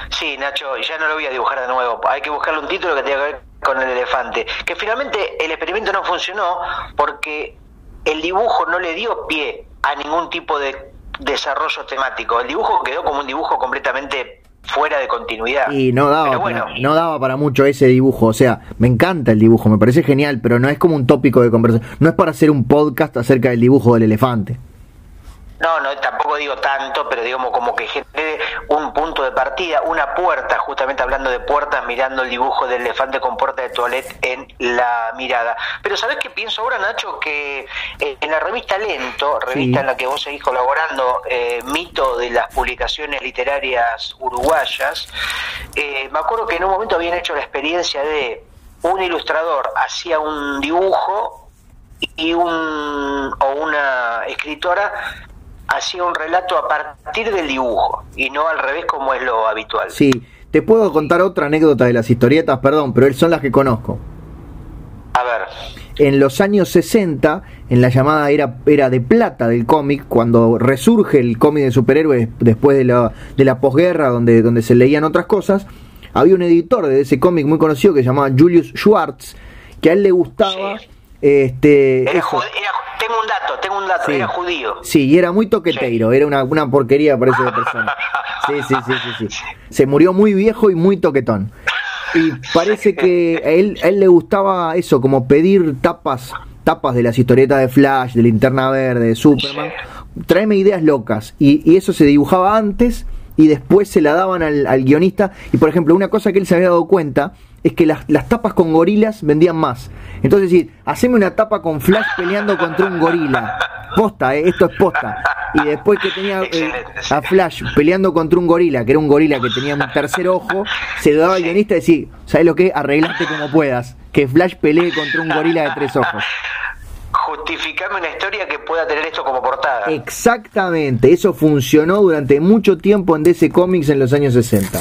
Sí, Nacho, ya no lo voy a dibujar de nuevo. Hay que buscarle un título que tenga que ver con el elefante, que finalmente el experimento no funcionó porque el dibujo no le dio pie a ningún tipo de desarrollo temático. El dibujo quedó como un dibujo completamente fuera de continuidad. Y no daba, para, no daba para mucho ese dibujo. O sea, me encanta el dibujo, me parece genial, pero no es como un tópico de conversación. No es para hacer un podcast acerca del dibujo del elefante. No, no, tampoco digo tanto, pero digamos como que genere un punto de partida, una puerta, justamente hablando de puertas, mirando el dibujo del elefante con puerta de toilette en la mirada. Pero ¿sabes qué pienso ahora, Nacho? Que eh, en la revista Lento, revista en la que vos seguís colaborando, eh, mito de las publicaciones literarias uruguayas, eh, me acuerdo que en un momento habían hecho la experiencia de un ilustrador hacía un dibujo y un o una escritora hacía un relato a partir del dibujo y no al revés como es lo habitual. Sí, te puedo contar otra anécdota de las historietas, perdón, pero son las que conozco. A ver. En los años 60, en la llamada era, era de plata del cómic, cuando resurge el cómic de superhéroes después de la, de la posguerra, donde, donde se leían otras cosas, había un editor de ese cómic muy conocido que se llamaba Julius Schwartz, que a él le gustaba... Este, tengo un dato, tengo un dato, era judío. Sí, y era muy toqueteiro, era una, una porquería para esa persona. Sí, sí, sí, sí, sí. Se murió muy viejo y muy toquetón. Y parece que a él, a él le gustaba eso, como pedir tapas, tapas de las historietas de Flash, de Linterna Verde, de Superman. Tráeme ideas locas. Y, y eso se dibujaba antes y después se la daban al, al, guionista. Y por ejemplo, una cosa que él se había dado cuenta es que las, las tapas con gorilas vendían más. Entonces, decir, haceme una tapa con Flash peleando contra un gorila. Posta, eh, esto es posta. Y después que tenía eh, a Flash peleando contra un gorila, que era un gorila que tenía un tercer ojo, se daba al guionista y decía, ¿sabes lo que? Arreglate como puedas. Que Flash pelee contra un gorila de tres ojos justificame una historia que pueda tener esto como portada. Exactamente, eso funcionó durante mucho tiempo en DC Comics en los años 60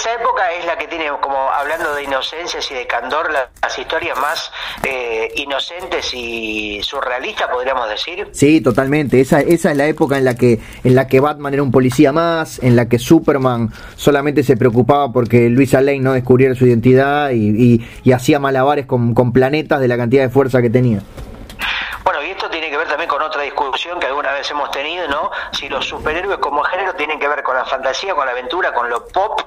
esa época es la que tiene, como hablando de inocencias y de candor, las historias más eh, inocentes y surrealistas, podríamos decir. Sí, totalmente. Esa, esa es la época en la que en la que Batman era un policía más, en la que Superman solamente se preocupaba porque Luis Lane no descubriera su identidad y, y, hacía malabares con, con planetas de la cantidad de fuerza que tenía. Bueno, y esto tiene que ver también con otra discusión que alguna vez hemos tenido, ¿no? Si los superhéroes como género tienen que ver con la fantasía, con la aventura, con lo pop,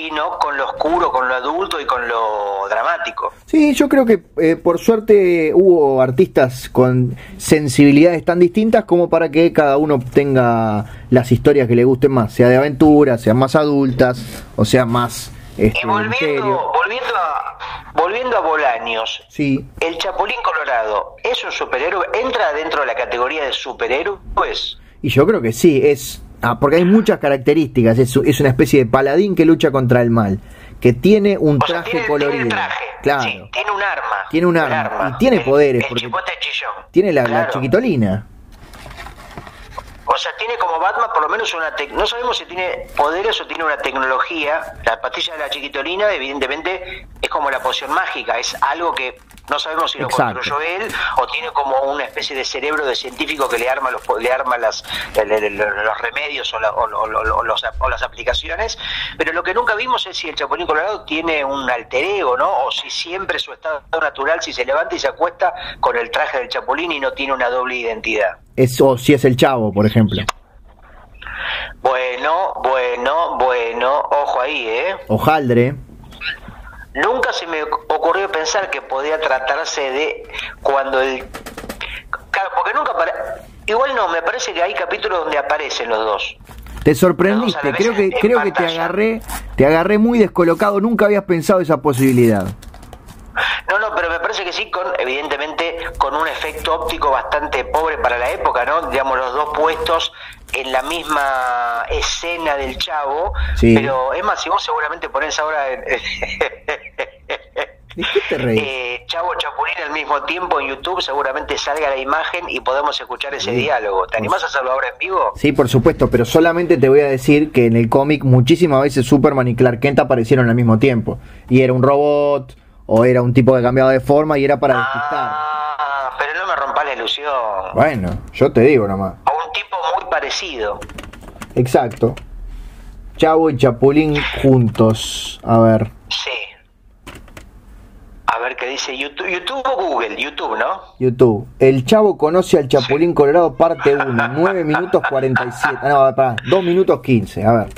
y no con lo oscuro, con lo adulto y con lo dramático. Sí, yo creo que eh, por suerte hubo artistas con sensibilidades tan distintas como para que cada uno obtenga las historias que le gusten más, sea de aventura, sean más adultas o sea más... Este, y volviendo, volviendo, a, volviendo a Bolaños, sí. el Chapulín Colorado, ¿es un superhéroe? ¿Entra dentro de la categoría de superhéroes? Y yo creo que sí, es Ah, porque hay muchas características. Es, es, una especie de paladín que lucha contra el mal. Que tiene un traje colorido. Claro. tiene un arma. Tiene un arma. Y tiene poderes. porque tiene la, chiquitolina. O sea, tiene como Batman por lo menos una... no sabemos si tiene poderes o tiene una tecnología. La pastilla de la chiquitolina, evidentemente, es como la poción mágica. Es algo que no sabemos si lo construyó él o tiene como una especie de cerebro de científico que le arma los, le arma las, los remedios o, las aplicaciones. Pero lo que nunca vimos es si el Chapulín Colorado tiene un alter ego, ¿no? O si siempre su estado natural, si se levanta y se acuesta con el traje del Chapulín y no tiene una doble identidad. Eso, si es el Chavo, por ejemplo. Bueno, bueno, bueno, ojo ahí, ¿eh? Ojaldre. Nunca se me ocurrió pensar que podía tratarse de cuando el... Claro, porque nunca... Igual no, me parece que hay capítulos donde aparecen los dos. Te sorprendiste, creo que creo que te agarré, te agarré muy descolocado, nunca habías pensado esa posibilidad. No, no, pero me parece que sí, con evidentemente con un efecto óptico bastante pobre para la época, ¿no? Digamos, los dos puestos en la misma escena del chavo. Pero es más, si vos seguramente ponés ahora. En, eh, Chavo Chapulín al mismo tiempo en YouTube seguramente salga la imagen y podemos escuchar ese diálogo. ¿Te animás a hacerlo ahora en vivo? Sí, por supuesto, pero solamente te voy a decir que en el cómic muchísimas veces Superman y Clark Kent aparecieron al mismo tiempo. Y era un robot, o era un tipo que cambiaba de forma y era para despistar. Ah, pero no me rompa la ilusión. Bueno, yo te digo nomás. A un tipo muy parecido. Exacto. Chavo y Chapulín juntos. A ver. Sí. ver qué dice YouTube, YouTube o Google, YouTube, ¿no? YouTube. El chavo conoce al Chapulín Colorado, parte 1, 9 minutos 47. Ah, no, pará, 2 minutos 15, a ver.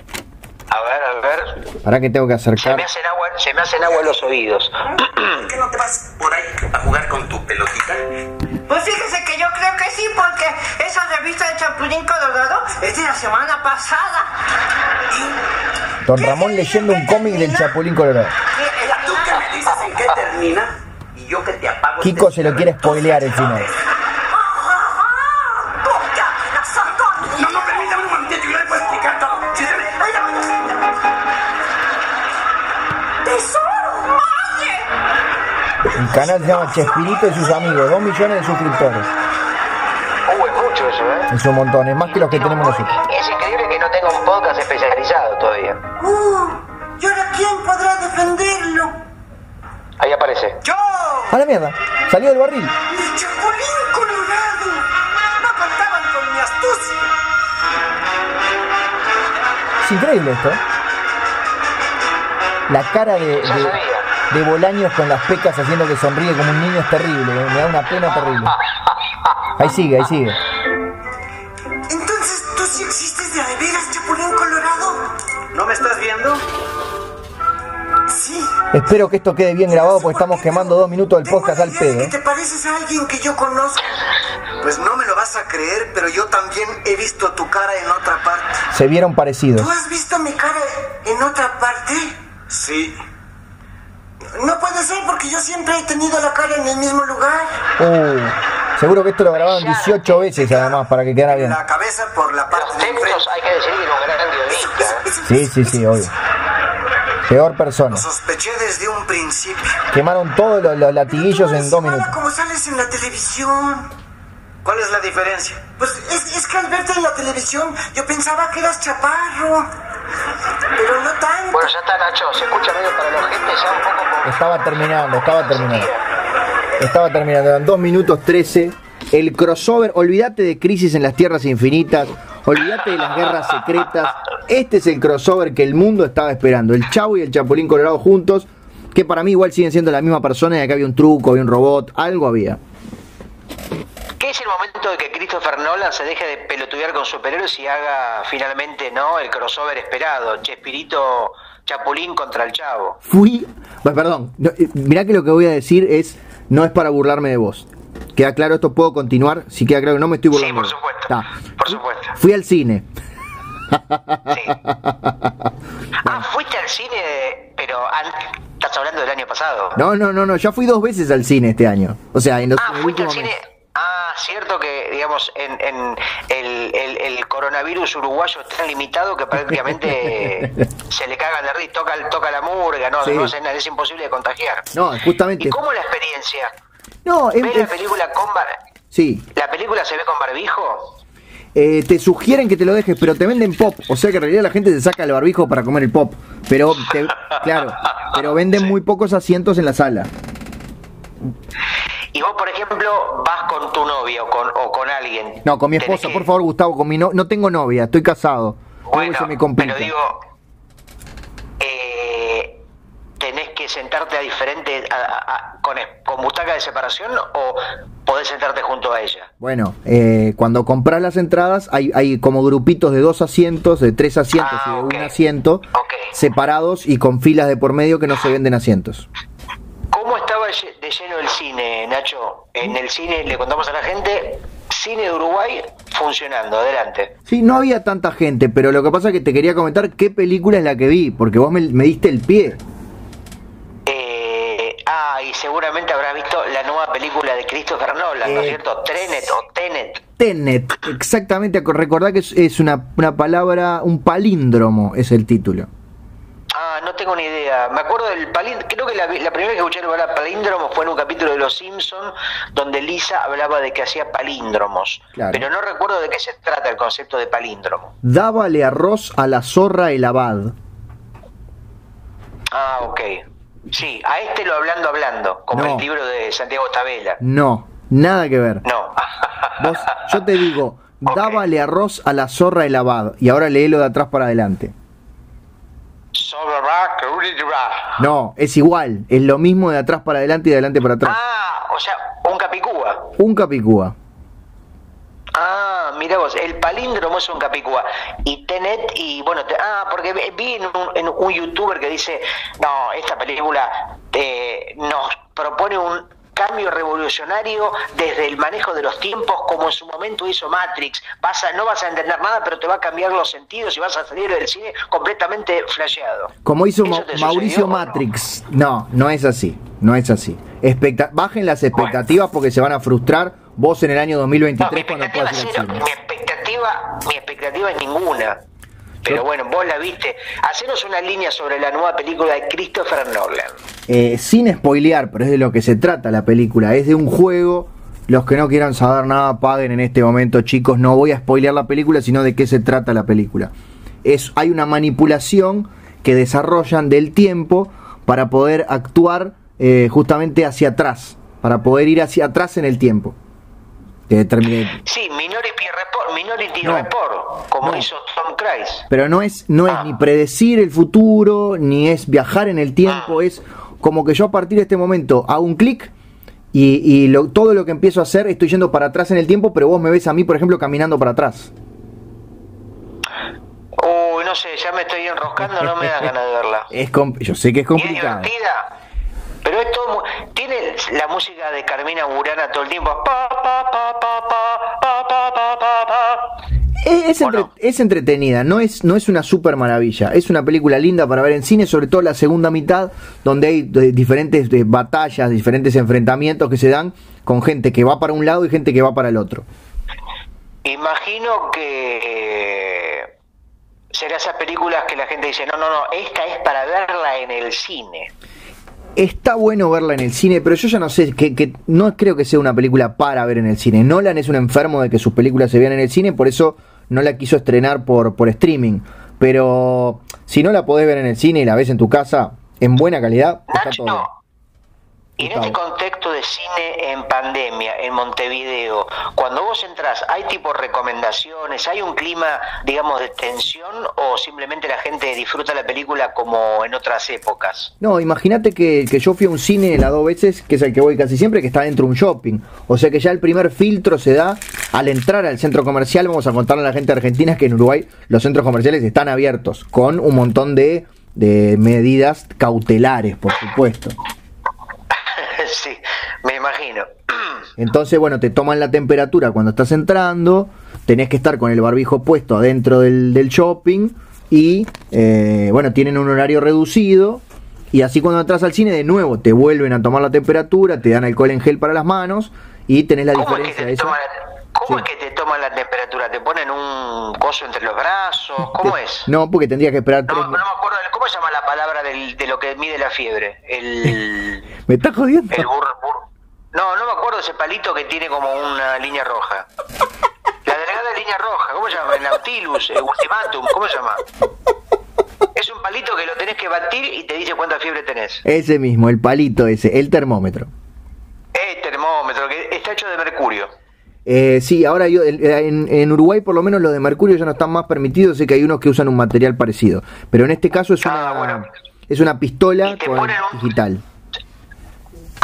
A ver, a ver. Para que tengo que Se acercar. me hacen agua, se me hacen agua los oídos. ¿Por qué no te vas por ahí a jugar con tu pelotita? Pues fíjese que yo creo que sí, porque esa revista de Chapulín Colorado es de la semana pasada. Don Ramón leyendo un cómic del Chapulín Colorado. Tú que me dices en qué termina y yo que te apago. Kiko este se lo quiere spoilear el final. Canal se llama Chespirito y sus amigos, 2 millones de suscriptores. Uh, es mucho eso, ¿eh? Es un montón, es más que los que tenemos nosotros. Es increíble que no tenga un podcast especializado todavía. Uh, ¿Y ahora quién podrá defenderlo? Ahí aparece. ¡Yo! A la mierda, salió del barril. ¡Mi Chapulín Colorado! No contaban con mi astucia. Es increíble esto. ¿eh? La cara de, de, sabía. De Bolaños con las pecas haciendo que sonríe como un niño es terrible. ¿eh? Me da una pena terrible. Ahí sigue, ahí sigue. Entonces, ¿tú sí existes de veras, Chapulín Colorado? ¿No me estás viendo? Sí. Espero que esto quede bien grabado porque estamos quemando dos minutos del podcast al pedo. de ¿eh? que te pareces a alguien que yo conozco. Pues no me lo vas a creer, pero yo también he visto tu cara en otra parte. Se vieron parecidos. ¿Tú has visto mi cara en otra parte? Sí. No puede ser porque yo siempre he tenido la cara en el mismo lugar. Uh, seguro que esto lo grabaron 18 veces además para que quedara bien. La cabeza por la parte de enfrente. hay que decir que un gran guionista. ¿eh? Sí, sí, sí, obvio. Peor persona. Lo sospeché desde un principio. Quemaron todos los, los latiguillos en dos minutos. como sales en la televisión. ¿Cuál es la diferencia? Pues es, es que al verte en la televisión yo pensaba que eras chaparro. Pero no tanto. Bueno, ya está Nacho, se escucha medio para los gente ya un poco como... Estaba terminando, estaba terminando. Estaba terminando, eran 2 minutos 13. El crossover, olvídate de Crisis en las Tierras Infinitas, olvídate de las guerras secretas. Este es el crossover que el mundo estaba esperando. El Chavo y el Chapulín Colorado juntos, que para mí igual siguen siendo la misma persona y acá había un truco, había un robot, algo había. ¿Qué es el momento de que Christopher Nolan se deje de pelotudear con superhéroes y haga finalmente no el crossover esperado? Chespirito Chapulín contra el Chavo. Fui, perdón, eh, mirá que lo que voy a decir es, no es para burlarme de vos. Queda claro, esto puedo continuar, si queda claro que no me estoy Sí, burlando. por supuesto. Está. Por supuesto. Fui al cine. Sí. Ah, fuiste al cine, pero estás hablando del año pasado. No, no, no, no, ya fui dos veces al cine este año. O sea, en los Ah, fuiste al cine. mes. Ah, cierto que, digamos, en, en el, el- el coronavirus uruguayo es tan limitado que prácticamente se le cagan de risa, toca, toca la murga, no, Sí. no es, es imposible de contagiar. No, justamente. ¿Y cómo la experiencia? No, es, ¿Ves la película con bar... sí. ¿La película se ve con barbijo? Eh, te sugieren que te lo dejes, pero te venden pop. O sea que en realidad la gente se saca el barbijo para comer el pop. Pero, te- claro, pero venden muy pocos asientos en la sala. Y vos, por ejemplo, vas con tu novia o con, o con alguien. No, con mi esposa, que- por favor, Gustavo, con mi no, no tengo novia, estoy casado. Bueno, se me complica. pero digo, eh, ¿tenés que sentarte a diferente, a- a- a- con, con butaca de separación o podés sentarte junto a ella? Bueno, eh, cuando compras las entradas hay, hay como grupitos de dos asientos, de tres asientos Ah, y de ok. un asiento separados y con filas de por medio que no se venden asientos. ¿Cómo estaba lle- de lleno el cine, Nacho? En el cine, le contamos a la gente, cine de Uruguay funcionando, adelante. Sí, no había tanta gente, pero lo que pasa es que te quería comentar qué película es la que vi, porque vos me, me diste el pie. Eh, ah, y seguramente habrás visto la nueva película de Christopher Nolan, ¿no es Eh, cierto? Trenet o Tenet. Tenet, exactamente, recordá que es, es una, una palabra, un palíndromo es el título. Ah, no tengo ni idea. Me acuerdo del palíndromo. Creo que la, la primera vez que escuché hablar palíndromo fue en un capítulo de Los Simpson donde Lisa hablaba de que hacía palíndromos. Claro. Pero no recuerdo de qué se trata el concepto de palíndromo. Dábale arroz a la zorra el abad. Ah, ok. Sí, a este lo hablando hablando, como No. el libro de Santiago Tabela. No, nada que ver. No. Vos, yo te digo, Ok. dábale arroz a la zorra el abad. Y ahora léelo de atrás para adelante. No, es igual, es lo mismo de atrás para adelante y de adelante para atrás. Ah, o sea, un capicúa. Un capicúa. Ah, mira vos, el palíndromo es un capicúa. Y Tenet, y bueno, te- ah, porque vi en un, en un youtuber que dice, no, esta película eh, nos propone un cambio revolucionario desde el manejo de los tiempos, como en su momento hizo Matrix. Vas a, no vas a entender nada, pero te va a cambiar los sentidos y vas a salir del cine completamente flasheado. Como hizo ¿Eso Ma- te Mauricio no? Matrix. No, no es así. No es así. Expecta- Bajen las expectativas porque se van a frustrar vos en el año No, mi 2023 cuando expectativa, puedas ir al cine. mi expectativa, mi expectativa es ninguna. Pero bueno, vos la viste. Hacenos una línea sobre la nueva película de Christopher Nolan. Eh, sin spoilear, pero es de lo que se trata la película. Es de un juego. Los que no quieran saber nada, paguen en este momento, chicos. No voy a spoilear la película, sino de qué se trata la película. Es, hay una manipulación que desarrollan del tiempo para poder actuar eh, justamente hacia atrás. Para poder ir hacia atrás en el tiempo. Que termine- Sí, Minority Report, Minority No. Report como No. hizo Tom Cruise. Pero no es, no es Ah. ni predecir el futuro, ni es viajar en el tiempo, Ah. es como que yo a partir de este momento hago un clic y, y lo- todo lo que empiezo a hacer estoy yendo para atrás en el tiempo, pero vos me ves a mí, por ejemplo, caminando para atrás. Uy, no sé, ya me estoy enroscando, no me da ganas de verla. Es yo sé que es Y es complicado. divertida. Pero es todo tiene la música de Carmina Burana todo el tiempo. Pa, pa, pa, pa, pa, pa, pa, pa, pa, pa. Es, es ¿O entre- no? es entretenida, no es, no es una super maravilla. Es una película linda para ver en cine, sobre todo la segunda mitad, donde hay eh, diferentes eh, batallas, diferentes enfrentamientos que se dan con gente que va para un lado y gente que va para el otro. Imagino que eh, será esas películas que la gente dice, no, no, no, esta es para verla en el cine. Está bueno verla en el cine, pero yo ya no sé, que, que no creo que sea una película para ver en el cine. Nolan es un enfermo de que sus películas se vean en el cine, por eso no la quiso estrenar por, por streaming. Pero si no la podés ver en el cine y la ves en tu casa, en buena calidad, está Nacho, todo. Y en este contexto de cine en pandemia, en Montevideo, cuando vos entras, ¿hay tipo recomendaciones? ¿Hay un clima, digamos, de tensión o simplemente la gente disfruta la película como en otras épocas? No, imagínate que, que yo fui a un cine las dos veces, que es el que voy casi siempre, que está dentro de un shopping. O sea que ya el primer filtro se da al entrar al centro comercial. Vamos a contarle a la gente argentina que en Uruguay los centros comerciales están abiertos, con un montón de, de medidas cautelares, por supuesto. Sí, me imagino. Entonces, bueno, te toman la temperatura cuando estás entrando, tenés que estar con el barbijo puesto adentro del, del shopping y, eh, bueno, tienen un horario reducido. Y así cuando entras al cine, de nuevo, te vuelven a tomar la temperatura, te dan alcohol en gel para las manos y tenés la ¿Cómo, es que, diferencia te esa. toman, cómo Sí. es que te toman la temperatura? ¿Te ponen un coso entre los brazos? ¿Cómo Te- es? No, porque tendría que esperar No, tres no me acuerdo, ¿cómo se llama la palabra del- de lo que mide la fiebre? El... ¿Me estás jodiendo? el bur, bur- No, no me acuerdo ese palito que tiene como una línea roja. La delegada de línea roja, ¿cómo se llama? El Nautilus, el Ultimatum, ¿cómo se llama? Es un palito que lo tenés que batir y te dice cuánta fiebre tenés. Ese mismo, el palito ese, el termómetro. El termómetro, que está hecho de mercurio. Eh, sí, ahora yo el- en, en Uruguay por lo menos los de mercurio ya no están más permitidos, sé que hay unos que usan un material parecido, pero en este caso es una Ah, bueno. es una pistola con un- digital.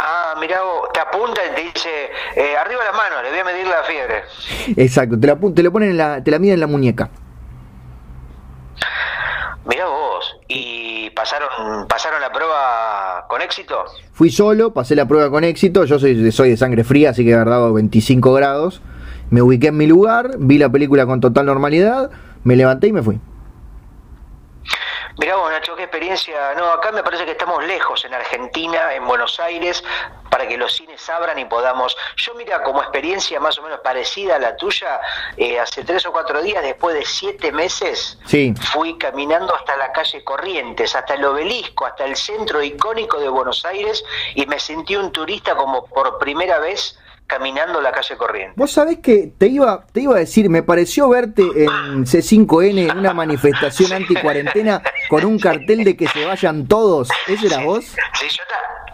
Ah, mirá, vos, te apunta y te dice, eh, arriba las manos, le voy a medir la fiebre. Exacto, te la te lo ponen en la te la miden en la muñeca. Mirá vos, ¿y pasaron, pasaron la prueba con éxito? Fui solo, pasé la prueba con éxito, yo soy, de- soy de sangre fría, así que he dado 25 grados. Me ubiqué en mi lugar, vi la película con total normalidad, me levanté y me fui. Mirá vos, Nacho, qué experiencia. No, acá me parece que estamos lejos, en Argentina, en Buenos Aires, para que los cines abran y podamos. Yo, mira, como experiencia más o menos parecida a la tuya, eh, hace tres o cuatro días, después de siete meses, Sí. fui caminando hasta la calle Corrientes, hasta el obelisco, hasta el centro icónico de Buenos Aires, y me sentí un turista como por primera vez caminando la calle Corrientes. Vos sabés que te iba, te iba a decir, me pareció verte en C5N en una manifestación anti-cuarentena con un cartel de que se vayan todos. ¿Ese era vos? Sí, yo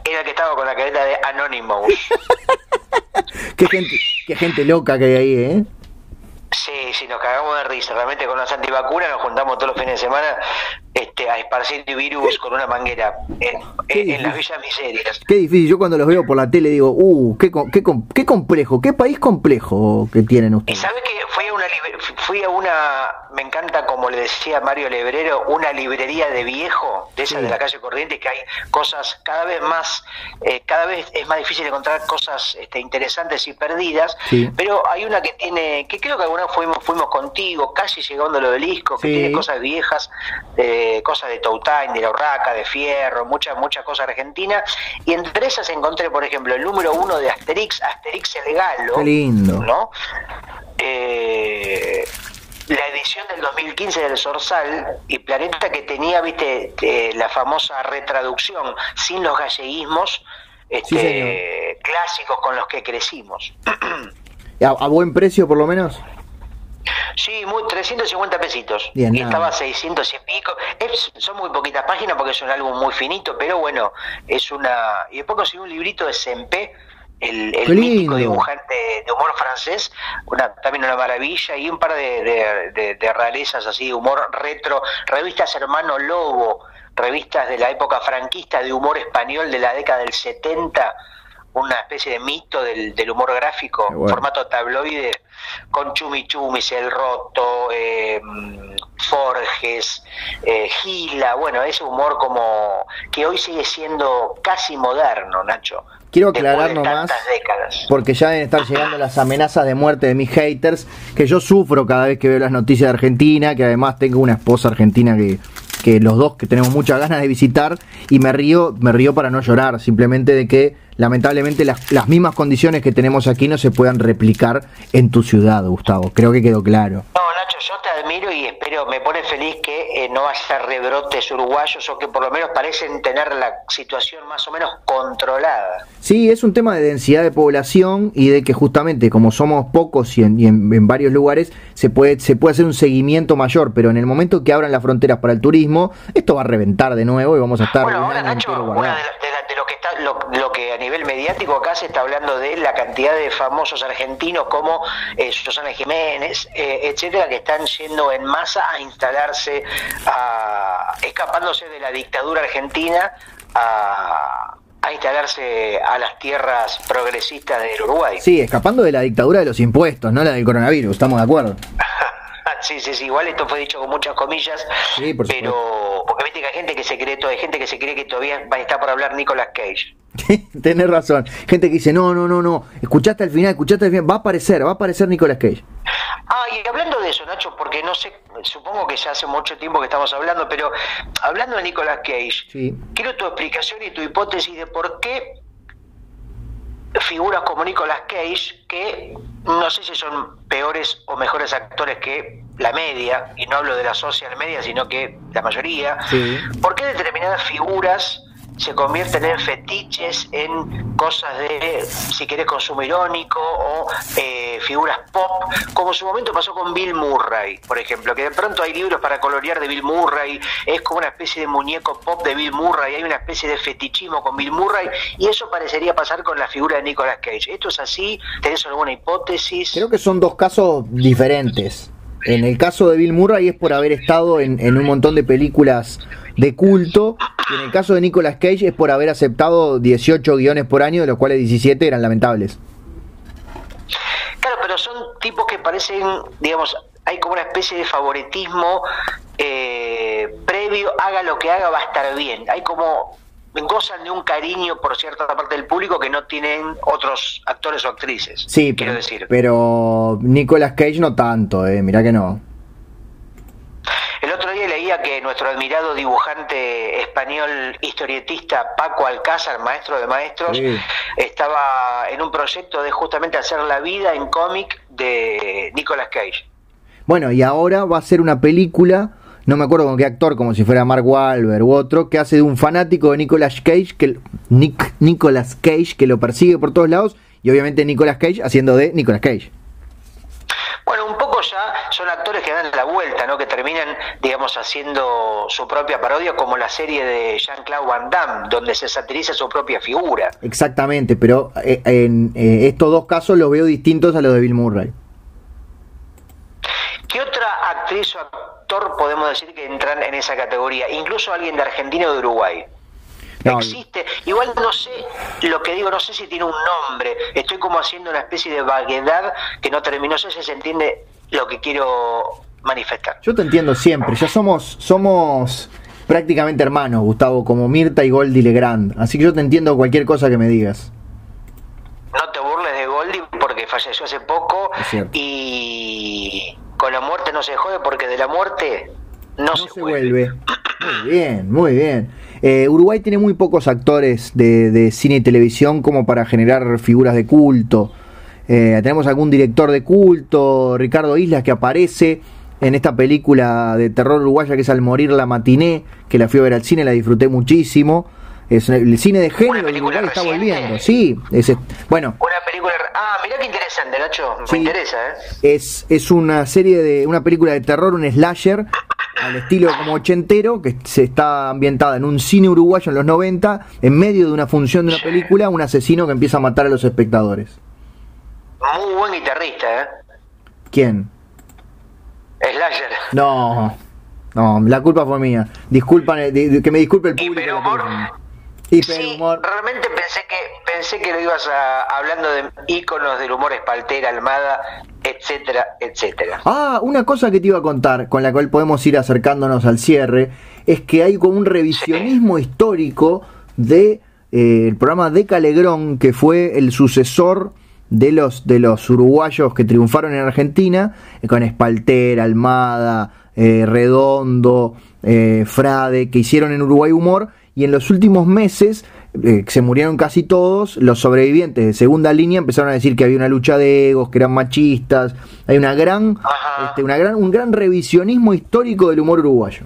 era el que estaba con la careta de Anonymous. Qué gente, qué gente loca que hay ahí, ¿eh? Sí, sí, nos cagamos risa. Realmente con las antivacunas nos juntamos todos los fines de semana este, a esparcir virus con una manguera en, las villas miserias. Qué difícil, yo cuando los veo por la tele digo, uh, qué, qué, qué complejo, qué país complejo que tienen Y ustedes. sabe que fui a una libre- fui a una, me encanta como le decía Mario Lebrero, una librería de viejo, de esa Sí. de la calle Corrientes, que hay cosas cada vez más, eh, cada vez es más difícil encontrar cosas este, interesantes y perdidas, Sí. pero hay una que tiene, que creo que alguna fuimos, fuimos contigo, casi llegando al obelisco, que Sí. tiene cosas viejas, de, cosas de Toutain, de la Urraca, de Fierro, muchas, muchas cosas argentinas, y entre esas encontré, por ejemplo, el número uno de Asterix, Asterix el Galo, Qué lindo. ¿no? Eh, la edición del 2015 del Sorsal y Planeta que tenía, viste, eh, la famosa retraducción sin los galleguismos este, Sí, clásicos con los que crecimos. ¿A, a buen precio por lo menos? Sí, muy 350 pesitos. Bien, y estaba a 600 y pico. Es- son muy poquitas páginas porque es un álbum muy finito, pero bueno, es una... Y después conseguí un librito de Sempé, el, el mítico dibujante de humor francés, una, también una maravilla, y un par de, de- de- de rarezas así, de humor retro, revistas Hermano Lobo, revistas de la época franquista de humor español de la década del 70, una especie de mito del, del humor gráfico, bueno. formato tabloide, con Chumichumis, El Roto, eh, Forges, eh, Gila, bueno, ese humor como que hoy sigue siendo casi moderno, Nacho. Quiero aclarar nomás, décadas. porque ya deben estar llegando las amenazas de muerte de mis haters, que yo sufro cada vez que veo las noticias de Argentina, que además tengo una esposa argentina que, que los dos que tenemos muchas ganas de visitar, y me río, me río para no llorar, simplemente de que lamentablemente las, las mismas condiciones que tenemos aquí no se puedan replicar en tu ciudad, Gustavo. Creo que quedó claro. Nacho, yo te admiro y espero, me pone feliz que eh, no haya rebrotes uruguayos o que por lo menos parecen tener la situación más o menos controlada. Sí, es un tema de densidad de población y de que justamente como somos pocos y en, y en- en varios lugares se puede, se puede hacer un seguimiento mayor, pero en el momento que abran las fronteras para el turismo, esto va a reventar de nuevo y vamos a estar Bueno, ahora Nacho, una guardados. de, la- de la- de lo que está, lo, lo que a nivel mediático acá se está hablando de la cantidad de famosos argentinos como eh, Susana Jiménez, eh, etcétera, que están yendo en masa a instalarse, a, escapándose de la dictadura argentina a, a instalarse a las tierras progresistas del Uruguay. Sí, escapando de la dictadura de los impuestos, no la del coronavirus, estamos de acuerdo. Sí, sí, sí, igual esto fue dicho con muchas comillas, Sí, por pero porque viste que hay gente que se cree, to- hay gente que se cree que todavía va a estar por hablar Nicolas Cage. Tenés razón. Gente que dice, no, no, no, no, escuchaste al final, escuchaste al final, va a aparecer, va a aparecer Nicolas Cage. Ah, y hablando de eso, Nacho, porque no sé, supongo que ya hace mucho tiempo que estamos hablando, pero hablando de Nicolas Cage, Sí. quiero tu explicación y tu hipótesis de por qué figuras como Nicolas Cage, que no sé si son peores o mejores actores que la media, y no hablo de la social media, sino que la mayoría, Sí. ¿por qué determinadas figuras se convierten en fetiches, en cosas de, si querés, consumo irónico o eh, figuras pop, como su momento pasó con Bill Murray, por ejemplo, que de pronto hay libros para colorear de Bill Murray, es como una especie de muñeco pop de Bill Murray, hay una especie de fetichismo con Bill Murray, y eso parecería pasar con la figura de Nicolas Cage. ¿Esto es así? ¿Tenés alguna hipótesis? Creo que son dos casos diferentes. En el caso de Bill Murray es por haber estado en, un montón de películas de culto. Y en el caso de Nicolas Cage es por haber aceptado 18 guiones por año, de los cuales 17 eran lamentables. Claro, pero son tipos que parecen, digamos, hay como una especie de favoritismo eh, previo, haga lo que haga, va a estar bien. Hay como, gozan de un cariño por cierta parte del público que no tienen otros actores o actrices. Sí, quiero pero, decir. pero Nicolas Cage no tanto, eh, mirá que no. El otro día leía que nuestro admirado dibujante español historietista Paco Alcázar, maestro de maestros, Sí. estaba en un proyecto de justamente hacer la vida en cómic de Nicolas Cage. Bueno, y ahora va a ser una película, no me acuerdo con qué actor, como si fuera Mark Wahlberg u otro, que hace de un fanático de Nicolas Cage, que Nick, Nicolas Cage, que lo persigue por todos lados, y obviamente Nicolas Cage haciendo de Nicolas Cage. Bueno, un poco ya son actores que dan la vuelta, ¿no? Que terminan, digamos, haciendo su propia parodia, como la serie de Jean-Claude Van Damme, donde se satiriza su propia figura. Exactamente, pero eh, en eh, estos dos casos los veo distintos a los de Bill Murray. ¿Qué otra actriz o actor podemos decir que entran en esa categoría, incluso alguien de Argentina o de Uruguay. No, Existe, igual no sé, lo que digo, no sé si tiene un nombre, estoy como haciendo una especie de vaguedad que no termino, no sé si se entiende lo que quiero manifestar. Yo te entiendo siempre, ya somos, somos prácticamente hermanos, Gustavo, como Mirta y Goldie Legrand. Así que yo te entiendo cualquier cosa que me digas. No te burles de Goldie porque falleció hace poco y con la muerte no se jode porque de la muerte no, No se vuelve. Muy bien, muy bien. Eh, Uruguay tiene muy pocos actores de, de cine y televisión como para generar figuras de culto. Eh, tenemos algún director de culto, Ricardo Islas, que aparece en esta película de terror uruguaya que es Al morir la matiné, que la fui a ver al cine, la disfruté muchísimo. Es el cine de género de película Uruguay está volviendo. Sí, es, bueno, Una película... Ah, mirá qué interesante, Nacho, me Sí. interesa, ¿eh? es, es una serie de una película de terror, un slasher al estilo como ochentero que se está ambientada en un cine uruguayo en los 90, en medio de una función de una película, un asesino que empieza a matar a los espectadores. Muy buen guitarrista, ¿eh? ¿Quién? Slasher. No. No, la culpa fue mía. Disculpan, eh, que me disculpe el público. Hiperhumor. Hiperhumor. Sí, realmente pensé que pensé que lo ibas a, hablando de íconos del humor espaltera, Almada, etcétera, etcétera. Ah, una cosa que te iba a contar, con la cual podemos ir acercándonos al cierre, es que hay como un revisionismo histórico de eh, el programa de Calegrón, que fue el sucesor de los de los uruguayos que triunfaron en Argentina, eh, con Espalter, Almada, eh, Redondo, eh, Frade, que hicieron en Uruguay humor, y en los últimos meses eh, se murieron casi todos, los sobrevivientes de segunda línea empezaron a decir que había una lucha de egos, que eran machistas, hay una gran, este, una gran, un gran revisionismo histórico del humor uruguayo.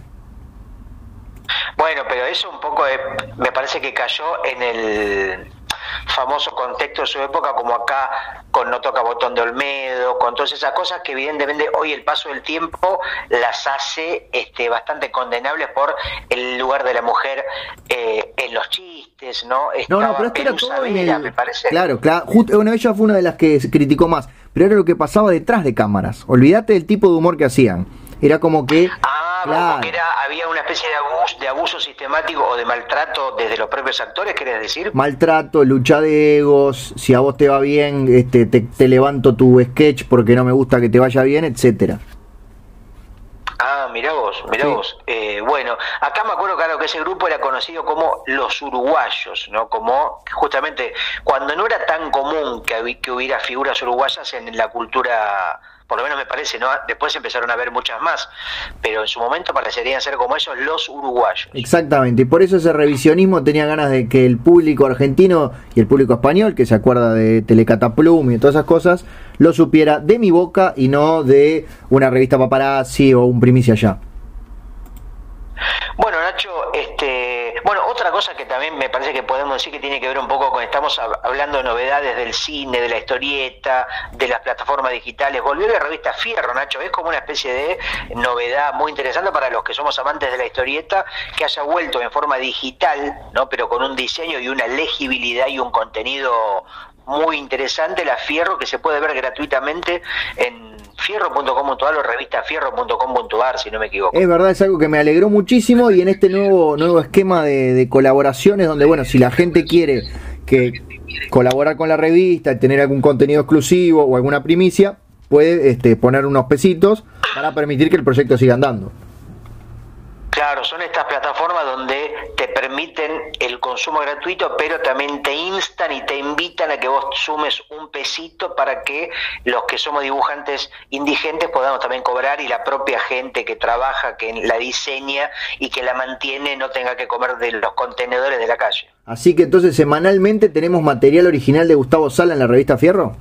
Bueno, pero eso un poco eh, me parece que cayó en el famoso contexto de su época, como acá con No Toca Botón de Olmedo, con todas esas cosas que evidentemente hoy el paso del tiempo las hace este, bastante condenables por el lugar de la mujer eh, en los chistes, ¿no? No, no, pero esto era todo en el... me parece. Claro, claro. Justo, bueno, ella fue una de las que se criticó más, pero era lo que pasaba detrás de cámaras. Olvídate del tipo de humor que hacían. Era como que... Ah, claro, era, había una especie de abuso, de abuso sistemático o de maltrato desde los propios actores, ¿querés decir? maltrato, lucha de egos, si a vos te va bien, este, te, te levanto tu sketch porque no me gusta que te vaya bien, etcétera. Ah, mirá vos, mirá Sí. vos. Eh, bueno, acá me acuerdo, claro, que ese grupo era conocido como los uruguayos, ¿no? Como justamente cuando no era tan común que, que hubiera figuras uruguayas en la cultura, por lo menos me parece, ¿no? Después empezaron a haber muchas más, pero en su momento parecerían ser como ellos los uruguayos. Exactamente, y por eso ese revisionismo tenía ganas de que el público argentino y el público español, que se acuerda de Telecataplum y de todas esas cosas, lo supiera de mi boca y no de una revista paparazzi o un primicia ya. Bueno, Nacho, este, otra cosa que también me parece que podemos decir que tiene que ver un poco con, estamos hab- hablando de novedades del cine, de la historieta, de las plataformas digitales. Volvió la revista Fierro, Nacho, es como una especie de novedad muy interesante para los que somos amantes de la historieta, que haya vuelto en forma digital, ¿no? Pero con un diseño y una legibilidad y un contenido muy interesante, la Fierro, que se puede ver gratuitamente en fierro.com.ar o revistafierro.com.ar, si no me equivoco. Es verdad, es algo que me alegró muchísimo y en este nuevo, nuevo esquema de, de colaboraciones donde, bueno, si la gente quiere que colaborar con la revista y tener algún contenido exclusivo o alguna primicia, puede este, poner unos pesitos para permitir que el proyecto siga andando. Claro, son estas plataformas donde permiten el consumo gratuito, pero también te instan y te invitan a que vos sumes un pesito para que los que somos dibujantes indigentes podamos también cobrar y la propia gente que trabaja, que la diseña y que la mantiene no tenga que comer de los contenedores de la calle. Así que entonces semanalmente tenemos material original de Gustavo Sala en la revista Fierro.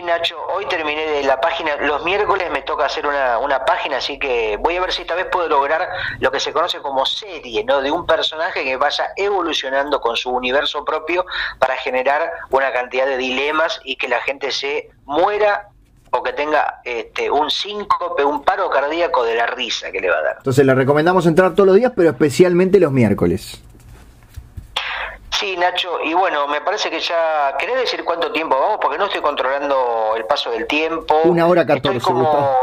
Sí, Nacho, hoy terminé de la página, los miércoles me toca hacer una, una página, así que voy a ver si esta vez puedo lograr lo que se conoce como serie, ¿no? De un personaje que vaya evolucionando con su universo propio para generar una cantidad de dilemas y que la gente se muera o que tenga este, un síncope, un paro cardíaco de la risa que le va a dar. Entonces le recomendamos entrar todos los días, pero especialmente los miércoles. Sí, Nacho, y bueno, me parece que ya... ¿Querés decir cuánto tiempo vamos? Porque no estoy controlando el paso del tiempo. Una hora catorce, como...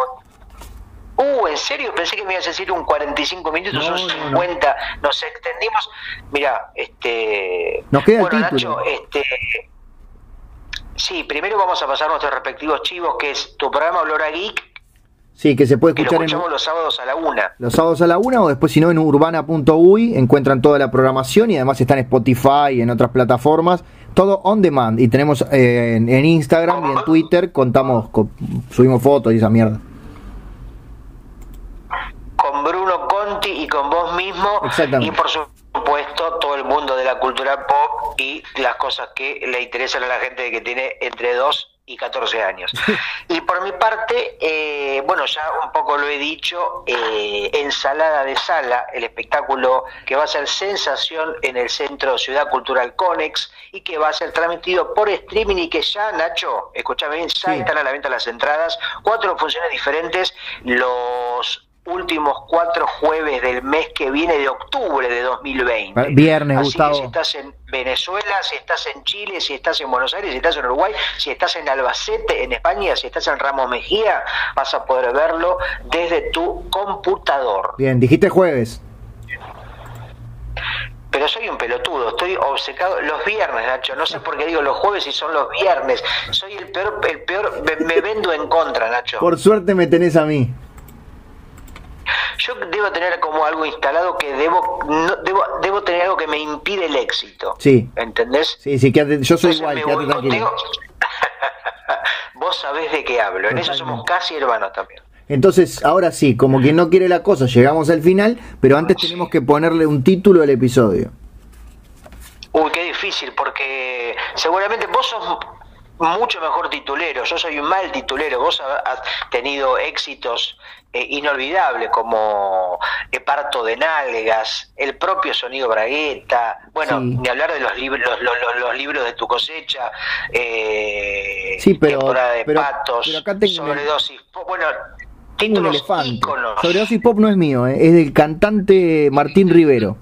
Uh, ¿en ¿en serio? Pensé que me ibas a decir un 45 minutos, No, son no, no. 50, nos extendimos. Mira, este... Nos queda el bueno, título. Nacho, este... Sí, primero vamos a pasar nuestros respectivos chivos, que es tu programa Olor a Geek, Sí, que se puede que lo escuchar en escuchamos los sábados a la una. los sábados a la una o después si no en urbana.uy encuentran toda la programación y además está en Spotify y en otras plataformas. Todo on demand y tenemos eh, en, en Instagram y en Twitter contamos, co- subimos fotos y esa mierda. con Bruno Conti y con vos mismo Exactamente. y por supuesto todo el mundo de la cultura pop y las cosas que le interesan a la gente que tiene entre 2 y 14 años. Y por mi parte, eh, bueno, ya un poco lo he dicho, eh, Ensalada de Sala, el espectáculo que va a ser sensación en el Centro Ciudad Cultural Conex y que va a ser transmitido por streaming y que ya, Nacho, escúchame bien, ya Sí. están a la venta las entradas, cuatro funciones diferentes, los últimos cuatro jueves del mes que viene de octubre de 2020. Viernes, Así Gustavo. que si estás en Venezuela, si estás en Chile, si estás en Buenos Aires, si estás en Uruguay, si estás en Albacete, en España, si estás en Ramos Mejía, vas a poder verlo desde tu computador. Bien, dijiste jueves. Pero soy un pelotudo, estoy obcecado los viernes, Nacho. No sé por qué digo los jueves y son los viernes. Soy el peor, el peor, me, me vendo en contra, Nacho. Por suerte me tenés a mí. Yo debo tener como algo instalado que debo, no, debo, debo tener algo que me impide el éxito. Sí. ¿Entendés? Sí, sí, quédate- yo soy Entonces igual, quédate tranquilo. Vos sabés de qué hablo. En eso somos casi hermanos también. Entonces, ahora sí, como quien no quiere la cosa, llegamos al final, pero antes tenemos que ponerle un título al episodio. Uy, qué difícil, porque seguramente vos sos mucho mejor titulero. Yo soy un mal titulero. Vos ha- has tenido éxitos eh, inolvidables como Parto de Nalgas, el propio Sonido Bragueta. Bueno, Sí. ni hablar de los libros, los, los- libros de tu cosecha. Eh, Sí, pero- temporada de pero- patos, pero acá tengo sobredosis. Bueno, Tengo un títulos elefante. íconos. Sobredosis Pop no es mío, eh, es del cantante Martín Rivero.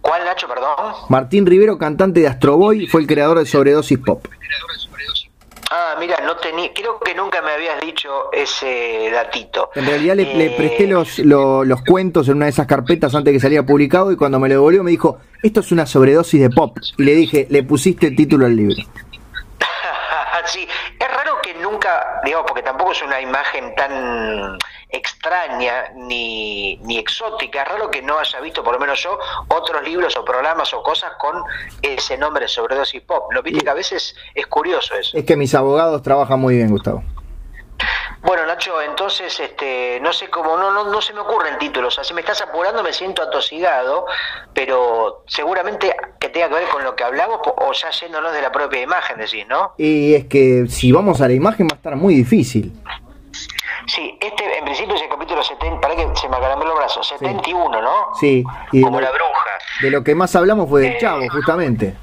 ¿Cuál, Nacho, perdón? Martín Rivero, cantante de Astroboy, fue el creador de Sobredosis Pop. Ah, mira, no tenía, creo que nunca me habías dicho ese datito. En realidad le, le Eh, presté los, lo- los cuentos en una de esas carpetas antes que salía publicado y cuando me lo devolvió me dijo, esto es una sobredosis de pop. Y le dije, le pusiste el título al libro. sí, es raro que nunca, digamos, porque tampoco es una imagen tan extraña ni, ni exótica, es raro que no haya visto, por lo menos yo, otros libros o programas o cosas con ese nombre sobredosis pop. ¿No viste que a veces es curioso eso? Es que mis abogados trabajan muy bien, Gustavo. Bueno, Nacho, entonces, este, no sé cómo, no, no, no se me ocurren títulos. Así me estás apurando, me siento atosigado, pero seguramente que tenga que ver con lo que hablamos o ya yéndonos de la propia imagen, decís, ¿no? Y es que si vamos a la imagen va a estar muy difícil. Sí, este en principio es el capítulo 70, para que se me acalambró los brazos, 71, ¿no? Sí, y de Como lo, la bruja. de lo que más hablamos fue del Eh, chavo, justamente.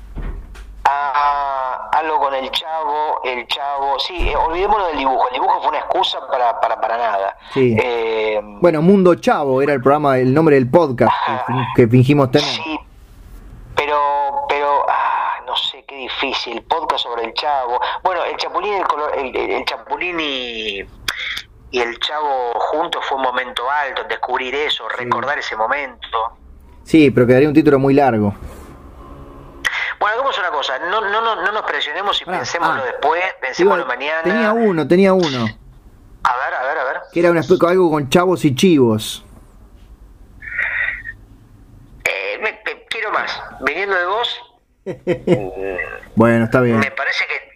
Ah, algo con el chavo, el chavo, sí, eh, olvidémonos del dibujo, el dibujo fue una excusa para, para, para nada. Sí. Eh, Bueno, Mundo Chavo era el programa, el nombre del podcast que fingimos tener. Sí, pero, pero, ah, no sé, qué difícil. Podcast sobre el chavo. Bueno, el chapulín, el, color, el, el- el chapulín y, y el chavo juntos fue un momento alto, descubrir eso, recordar ese momento. Sí, pero quedaría un título muy largo. Bueno, hagamos una cosa, no, no, no, no nos presionemos y Pará, pensémoslo ah. después, pensémoslo Igual, mañana. Tenía uno, tenía uno. A ver, a ver, a ver. Que era una algo con chavos y chivos. Eh, me- me- quiero más. Viniendo de vos, Bueno, está bien. me parece que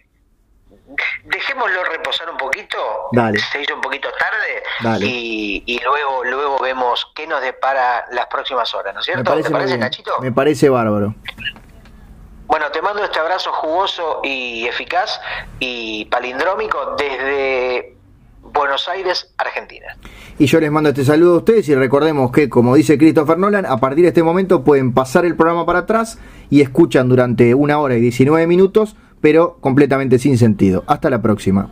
dejémoslo reposar un poquito. Dale. Se hizo un poquito tarde Dale. y, y luego luego vemos qué nos depara las próximas horas, ¿no es Me cierto? parece, ¿Te parece. Nachito? Me parece bárbaro. Bueno, te mando este abrazo jugoso y eficaz y palindrómico desde Buenos Aires, Argentina. Y yo les mando este saludo a ustedes y recordemos que, como dice Christopher Nolan, a partir de este momento pueden pasar el programa para atrás y escuchan durante una hora y 19 minutos, pero completamente sin sentido. Hasta la próxima.